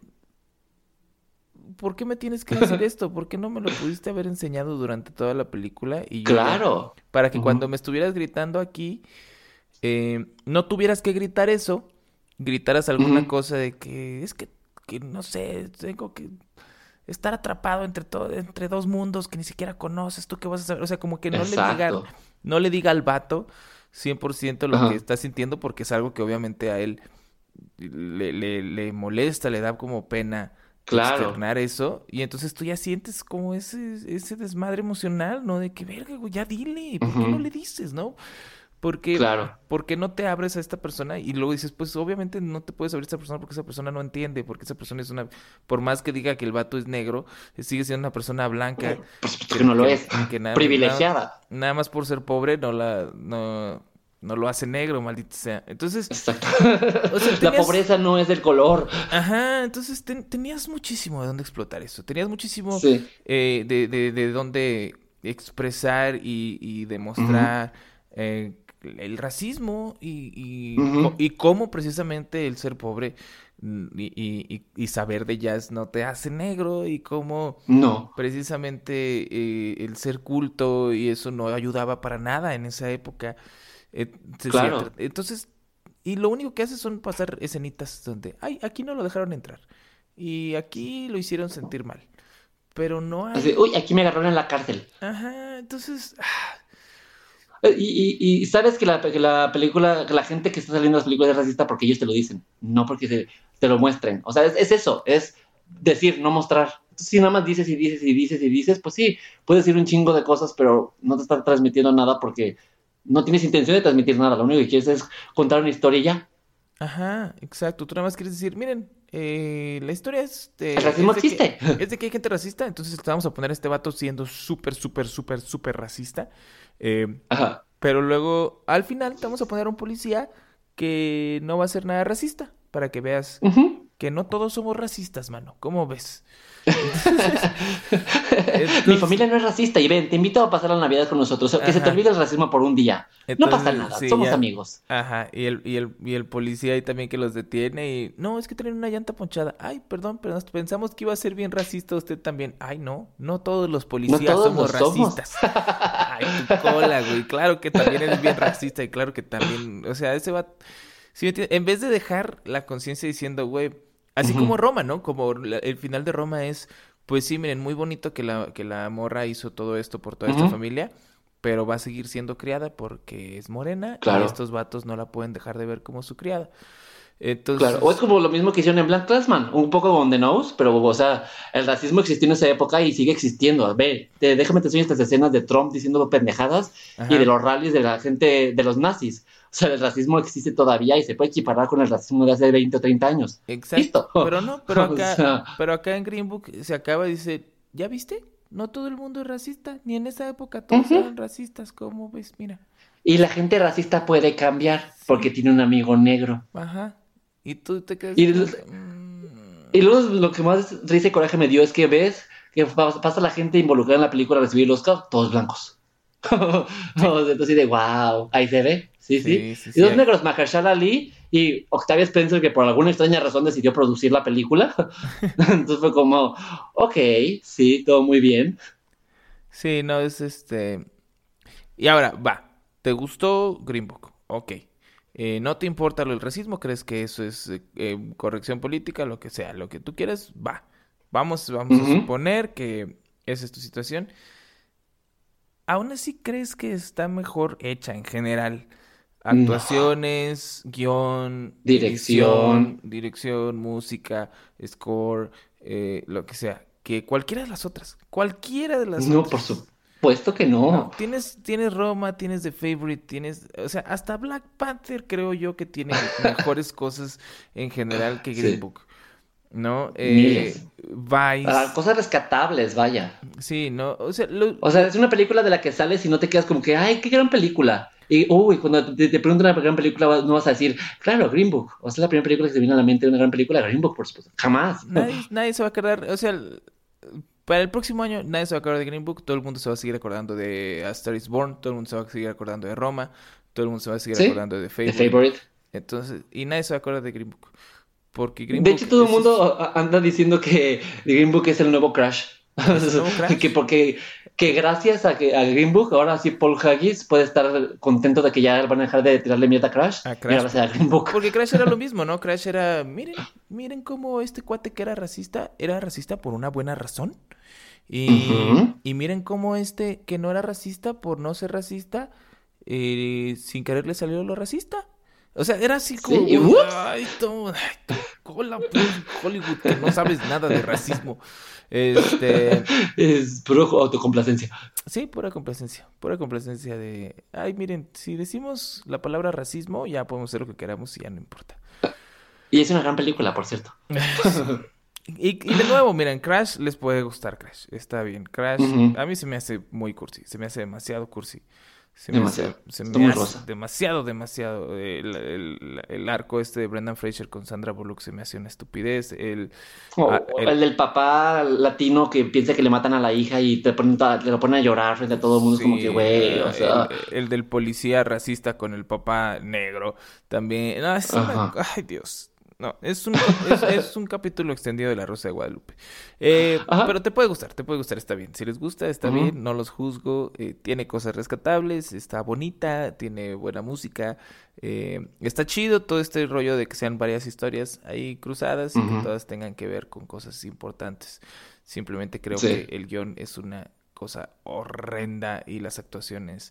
¿por qué me tienes que decir esto? ¿Por qué no me lo pudiste haber enseñado durante toda la película? Y yo Claro. para que cuando me estuvieras gritando aquí, eh, no tuvieras que gritar eso, gritaras alguna cosa de que es que, que no sé, tengo que estar atrapado entre todo, entre dos mundos que ni siquiera conoces, tú qué vas a saber, o sea, como que no le diga, no le diga al vato 100% lo que está sintiendo porque es algo que obviamente a él le, le, le molesta, le da como pena Claro. externar eso y entonces tú ya sientes como ese, ese desmadre emocional, ¿no? De que, verga, güey, ya dile, ¿por qué no le dices, no? Porque, Claro. porque no te abres a esta persona y luego dices, pues obviamente no te puedes abrir a esta persona porque esa persona no entiende, porque esa persona es una, por más que diga que el vato es negro, sigue siendo una persona blanca, Por supuesto que no lo que- es. que nada- Privilegiada. nada más por ser pobre no la, no, no lo hace negro, maldito sea. Entonces, Exacto. o sea, La pobreza no es del color. Ajá, entonces ten- tenías muchísimo de dónde explotar eso. Tenías muchísimo Sí. eh, de, de, de dónde expresar y, y demostrar eh, el racismo y, y, y cómo precisamente el ser pobre mm, y, y- y- y saber de jazz no te hace negro y cómo No. precisamente eh, el ser culto y eso no ayudaba para nada en esa época. Eh, Claro. entonces, y lo único que hace son pasar escenitas donde, ay, aquí no lo dejaron entrar y aquí lo hicieron sentir mal, pero no hay... Así, uy, aquí me agarraron en la cárcel. Ajá, entonces, ah, Eh, Y, y- y sabes que la, que la película, que la gente que está saliendo de las películas es racista porque ellos te lo dicen, no porque se- te lo muestren. O sea, es, es eso, es decir, no mostrar. Entonces, si nada más dices y dices y dices y dices, pues sí, puedes decir un chingo de cosas, pero no te están transmitiendo nada porque no tienes intención de transmitir nada. Lo único que quieres es contar una historia y ya. ajá, exacto, tú nada más quieres decir, miren, eh, la historia es de... El racismo es de que- existe. Es de que hay gente racista, entonces te vamos a poner a este vato siendo súper, súper, súper, súper racista. Eh, Ajá. Pero luego, al final, te vamos a poner a un policía que no va a ser nada racista, para que veas Ujú. Que no todos somos racistas, mano. ¿Cómo ves? Mi Entonces- familia no es racista y ven, te invito a pasar la Navidad con nosotros. Que se te olvide el racismo por un día. no pasa nada, sí, somos ya. amigos. Ajá, y el, y el, y el policía ahí también que los detiene y... No, es que tienen una llanta ponchada. Ay, perdón, pero nos pensamos que iba a ser bien racista usted también. Ay, no, no todos los policías todos somos lo somos. racistas. Ay, tu cola, güey. Claro que también eres bien racista y claro que también... O sea, ese va... ¿sí me entiendes? En vez de dejar la conciencia diciendo, güey... Así como Roma, ¿no? Como la- el final de Roma es... Pues sí, miren, muy bonito que la, que la morra hizo todo esto por toda esta familia, pero va a seguir siendo criada porque es morena y estos vatos no la pueden dejar de ver como su criada. Entonces, Claro, o es como lo mismo que hicieron en Black Classman, un poco on the nose, pero, o sea, el racismo existió en esa época y sigue existiendo. Ve, te- déjame te enseño estas escenas de Trump diciendo pendejadas Ajá. y de los rallies de la gente, de los nazis. O sea, el racismo existe todavía y se puede equiparar con el racismo de hace 20 o 30 años. Exacto. Listo. Pero no, pero O acá, sea- pero acá en Green Book se acaba y dice, ¿ya viste? No todo el mundo es racista, ni en esa época todos eran racistas, ¿cómo ves? Mira. Y la gente racista puede cambiar porque tiene un amigo negro. Ajá. Y tú te quedas Y "Mm". Y luego lo que más risa y coraje me dio es que ves que pa- pasa la gente involucrada en la película a recibir el Oscar, todos blancos. Entonces, de wow, ahí se ve. Sí, sí. Sí, sí, y sí, dos hay- negros, Mahershala Ali y Octavia Spencer, que por alguna extraña razón decidió producir la película. Entonces fue como, ok, sí, todo muy bien. Sí, no, es este... Y ahora, va, ¿te gustó Green Book? Ok. Eh, ¿no te importa lo del racismo? ¿Crees que eso es eh, corrección política? Lo que sea, lo que tú quieras, va. Vamos, vamos a suponer que esa es tu situación. ¿Aún así crees que está mejor hecha en general? Actuaciones, guion, Dirección. dirección, música, score, eh, lo que sea. Que cualquiera de las otras. Cualquiera de las No, otras. por supuesto que no. No, tienes, tienes Roma, tienes The Favorite, tienes, o sea, hasta Black Panther creo yo que tiene mejores cosas en general que Green Sí. Book. ¿No? Eh. Vice. Ah, cosas rescatables, vaya. Sí, ¿no? O sea, lo- O sea, es una película de la que sales y no te quedas como que, ay, qué gran película. Y, uy, cuando te, te preguntan una gran película, no vas a decir, claro, Green Book. O sea, la primera película que se viene a la mente de una gran película, Green Book, por supuesto. Jamás. nadie, nadie se va a acordar, o sea, para el próximo año nadie se va a acordar de Green Book, todo el mundo se va a seguir acordando de A Star is Born, todo el mundo se va a seguir acordando de Roma, todo el mundo se va a seguir ¿Sí? acordando de The Fable. Favorite. Entonces, y nadie se va a acordar de Green Book. Porque Green De Book hecho, todo el es- mundo a- anda diciendo que Green Book es el nuevo Crash. ¿Es el nuevo Crash? que porque que gracias a que a Green Book ahora sí Paul Haggis puede estar contento de que ya van a dejar de tirarle mierda a Crash. A Crash. Será Green Book. Porque Crash era lo mismo, ¿no? Crash era, miren, miren cómo este cuate que era racista, era racista por una buena razón. Y, y miren cómo este que no era racista por no ser racista, eh, sin querer le salió lo racista. O sea, era así como, Sí, ay, tú, ay, tú, cola, pues, Hollywood, que no sabes nada de racismo. Este, Es puro autocomplacencia. sí, pura complacencia, pura complacencia de, ay, miren, si decimos la palabra racismo, ya podemos hacer lo que queramos y ya no importa. Y es una gran película, por cierto. Y, y de nuevo, miren, Crash les puede gustar Crash. Está bien. Crash, a mí se me hace muy cursi. Se me hace demasiado cursi. Se Demasiado. Me hace, se Está me muy hace rosa. demasiado, demasiado. El, el- el arco este de Brendan Fraser con Sandra Bullock se me hace una estupidez. El, Ah, el- el... del papá latino que piensa que le matan a la hija y te, ponen, te lo ponen a llorar frente a todo el mundo. es como sí, que, güey, o el- sea. el, del policía racista con el papá negro también. No, es una- Ajá. ay, Dios. No, es un, es, es un capítulo extendido de La Rosa de Guadalupe. Eh, pero te puede gustar, te puede gustar, está bien. Si les gusta, está bien, no los juzgo. eh, tiene cosas rescatables, está bonita, tiene buena música. eh, está chido todo este rollo de que sean varias historias ahí cruzadas y que todas tengan que ver con cosas importantes. Simplemente creo Sí. que el guion es una cosa horrenda y las actuaciones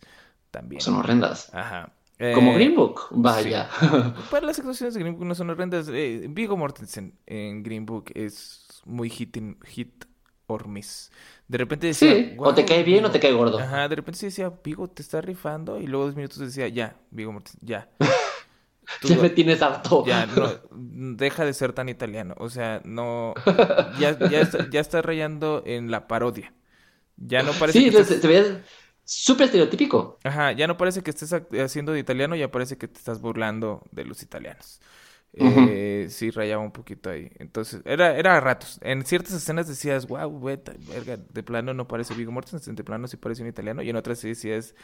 también. Son horrendas. Ajá. Como Eh, Green Book, vaya. Para las actuaciones de Green Book no son horrendas. Eh, Viggo Mortensen en Green Book es muy hit, in- hit or miss. De repente decía, Sí, o te "Wow, cae bien o Viggo". te cae gordo. Ajá, de repente sí decía, Vigo te está rifando. Y luego dos minutos decía, ya, Viggo Mortensen, ya. Tú Ya me tienes harto. ya, no, deja de ser tan italiano. O sea, no. Ya, ya, está, ya está rayando en la parodia. Ya no parece Sí, que se, estés- se súper estereotípico. Ajá, ya no parece que estés haciendo de italiano, ya parece que te estás burlando de los italianos. Eh, sí, rayaba un poquito ahí. Entonces, era, era a ratos. En ciertas escenas decías, wow, veta, verga, de plano no parece Viggo Mortensen, de plano sí parece un italiano. Y en otras sí decías,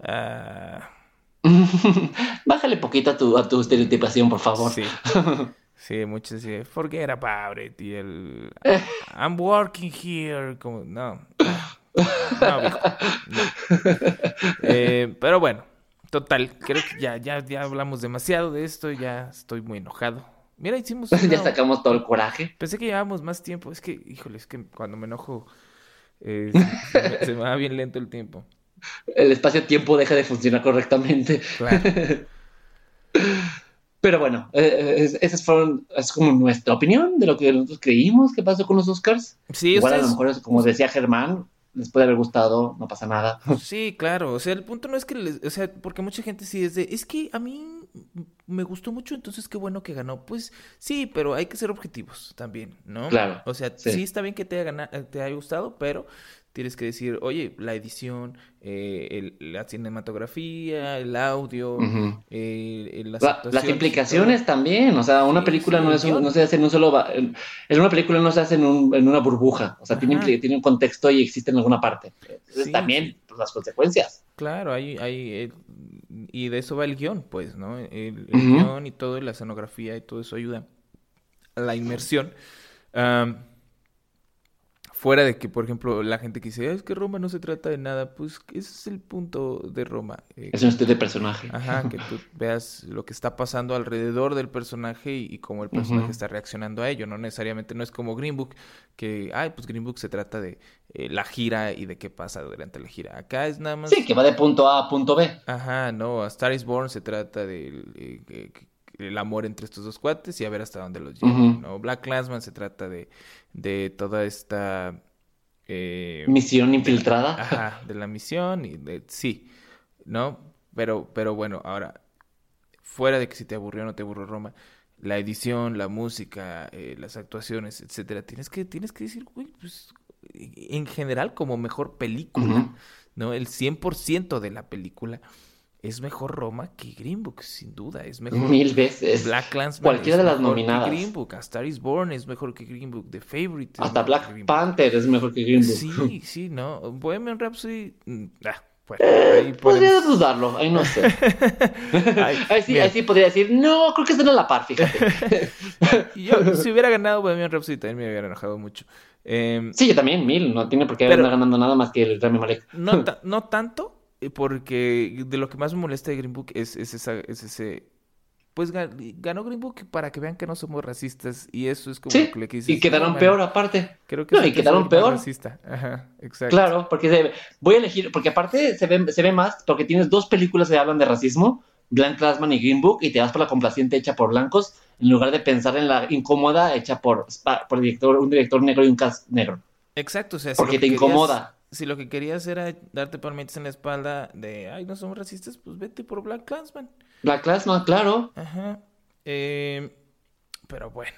ah, Bájale poquito a tu, a tu estereotipación, por favor. sí. Sí, muchos decían, forget about it. Y el, I'm working here. Como, no. No, viejo, no. Eh, pero bueno, total, creo que ya, ya, ya hablamos demasiado de esto, ya estoy muy enojado. Mira, hicimos ya sacamos todo el coraje. Pensé que llevábamos más tiempo. Es que, híjole, es que cuando me enojo eh, se, se me, se me va bien lento el tiempo. El espacio-tiempo deja de funcionar correctamente. Claro. Pero bueno, eh, es- esas fueron, es como nuestra opinión de lo que nosotros creímos que pasó con los Oscars. Sí, Igual a lo mejor, es como decía Germán, les puede haber gustado, no pasa nada. Sí, claro. O sea, el punto no es que les, o sea, porque mucha gente sí es de, es que a mí me gustó mucho, entonces qué bueno que ganó. Pues sí, pero hay que ser objetivos también, ¿no? Claro, O sea, sí. sí, está bien que te haya gana- te haya gustado, pero tienes que decir, oye, la edición, eh, el- la cinematografía, el audio, eh, las La- las actuaciones, implicaciones también, o sea, una Sí, película sí, no, es un- no se hace en un solo... En una película no se hace en, un- en una burbuja, o sea, tiene, Ajá. tiene un contexto y existe en alguna parte. Entonces Sí, también pues, las consecuencias. Claro, hay, hay, eh, y de eso va el guion, pues, ¿no? El, el guion y todo, y la escenografía y todo eso ayuda a la inmersión. Am, fuera de que, por ejemplo, la gente que dice, es que Roma no se trata de nada, pues ese es el punto de Roma. eh, Es un estudio de personaje. Ajá, que tú veas lo que está pasando alrededor del personaje y, y cómo el personaje está reaccionando a ello, no necesariamente, no es como Green Book, que, ay, pues Green Book se trata de eh, la gira y de qué pasa durante la gira. Acá es nada más... Sí, que va de punto A a punto B. Ajá, no, A Star is Born se trata del eh, el amor entre estos dos cuates y a ver hasta dónde los lleva. ¿no? Black Clansman se trata de, de toda esta... eh, Misión infiltrada. Ajá, de la misión y de... Sí, ¿no? Pero, pero bueno, ahora, fuera de que si te aburrió o no te aburrió Roma, la edición, la música, eh, las actuaciones, etcétera, tienes que, tienes que decir, güey, pues en general como mejor película, ¿no? El 100% de la película es mejor Roma que Green Book, sin duda. Es mejor. Mil veces. Black Clansman. Cualquiera de las nominadas. Green Book. A Star is Born es mejor que Green Book. The Favorite. Hasta Black Panther es mejor que Green Book. Sí, sí, no. Bohemian Rhapsody. Mm, ah, bueno, eh, podría dudarlo, ahí no sé. ahí, sí, ahí sí podría decir, no, creo que están a la par, fíjate. yo, si hubiera ganado Bohemian Rhapsody, también me hubiera enojado mucho. Eh, sí, yo también, mil. No tiene por qué haber ganando nada más que el Rami Malek. No, no tanto, porque de lo que más me molesta de Green Book es, es, esa, es ese... Pues ganó Green Book para que vean que no somos racistas y eso es como lo que le quise Y quedaron peor aparte. Creo que no, y quedaron peor. Racista. Ajá, exacto. Claro, porque voy a elegir, porque aparte se ve, se ve más, porque tienes dos películas que hablan de racismo, Blank Classman y Green Book, y te vas por la complaciente hecha por blancos, en lugar de pensar en la incómoda hecha por, por director, un director negro y un cast negro. Exacto, o sea, porque te incomoda si lo que querías era darte palmitas en la espalda de, ay, no somos racistas, pues vete por Black Clansman. Black Clansman, claro. Ajá. Eh, pero bueno.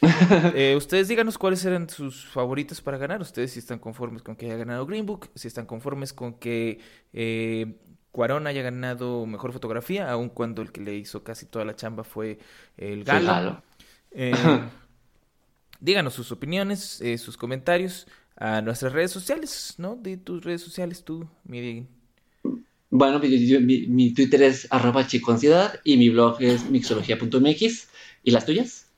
Eh, ustedes díganos cuáles eran sus favoritos para ganar. Ustedes si están conformes con que haya ganado Green Book, si están conformes con que eh, Cuarón haya ganado mejor fotografía, aun cuando el que le hizo casi toda la chamba fue el Galo. Eh, díganos sus opiniones, sus comentarios a nuestras redes sociales, ¿no? De tus redes sociales, tú, mi Bueno, mi, Twitter es arroba chicoansiedad y mi blog es mixología.mx. ¿Y las tuyas?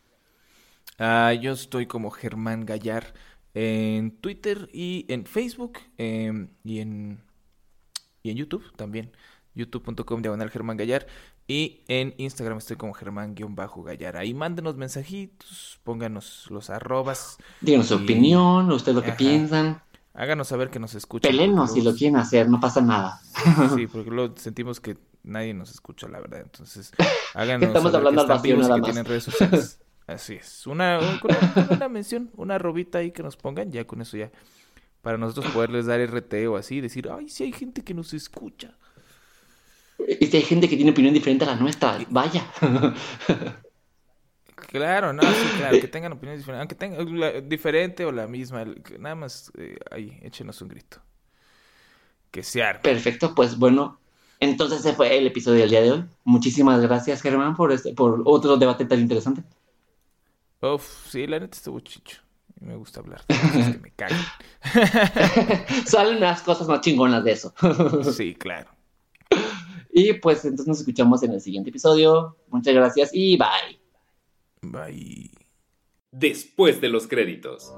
Ah, yo estoy como Germán Gallar en Twitter y en Facebook em, y, en, y en YouTube también. youtube.com diagonal Germán Gallar. Y en Instagram estoy como Germán-Gallar. Ahí mándenos mensajitos, pónganos los arrobas. Díganos su opinión, usted lo que piensan. Háganos saber que nos escuchan. Pelenos si lo quieren hacer, no pasa nada. Sí, porque luego sentimos que nadie nos escucha, la verdad. Entonces, háganos Estamos hablando al vacío nada que tienen redes sociales. Así es. Una, una, mención, una robita ahí que nos pongan, ya con eso ya. Para nosotros poderles dar RT o así, decir, ay, sí hay gente que nos escucha. Y si hay gente que tiene opinión diferente a la nuestra, vaya. Claro, no, sí, claro, que tengan opiniones diferentes, aunque tengan diferente o la misma, nada más eh, ahí, échenos un grito. Que se arme. Perfecto, pues bueno, entonces ese fue el episodio del día de hoy. Muchísimas gracias, Germán, por este, por otro debate tan interesante. Uf, sí, la neta estuvo chicho. Me gusta hablar. que me. Salen unas cosas más chingonas de eso. sí, claro. Y pues entonces nos escuchamos en el siguiente episodio. Muchas gracias y bye. Bye. Después de los créditos.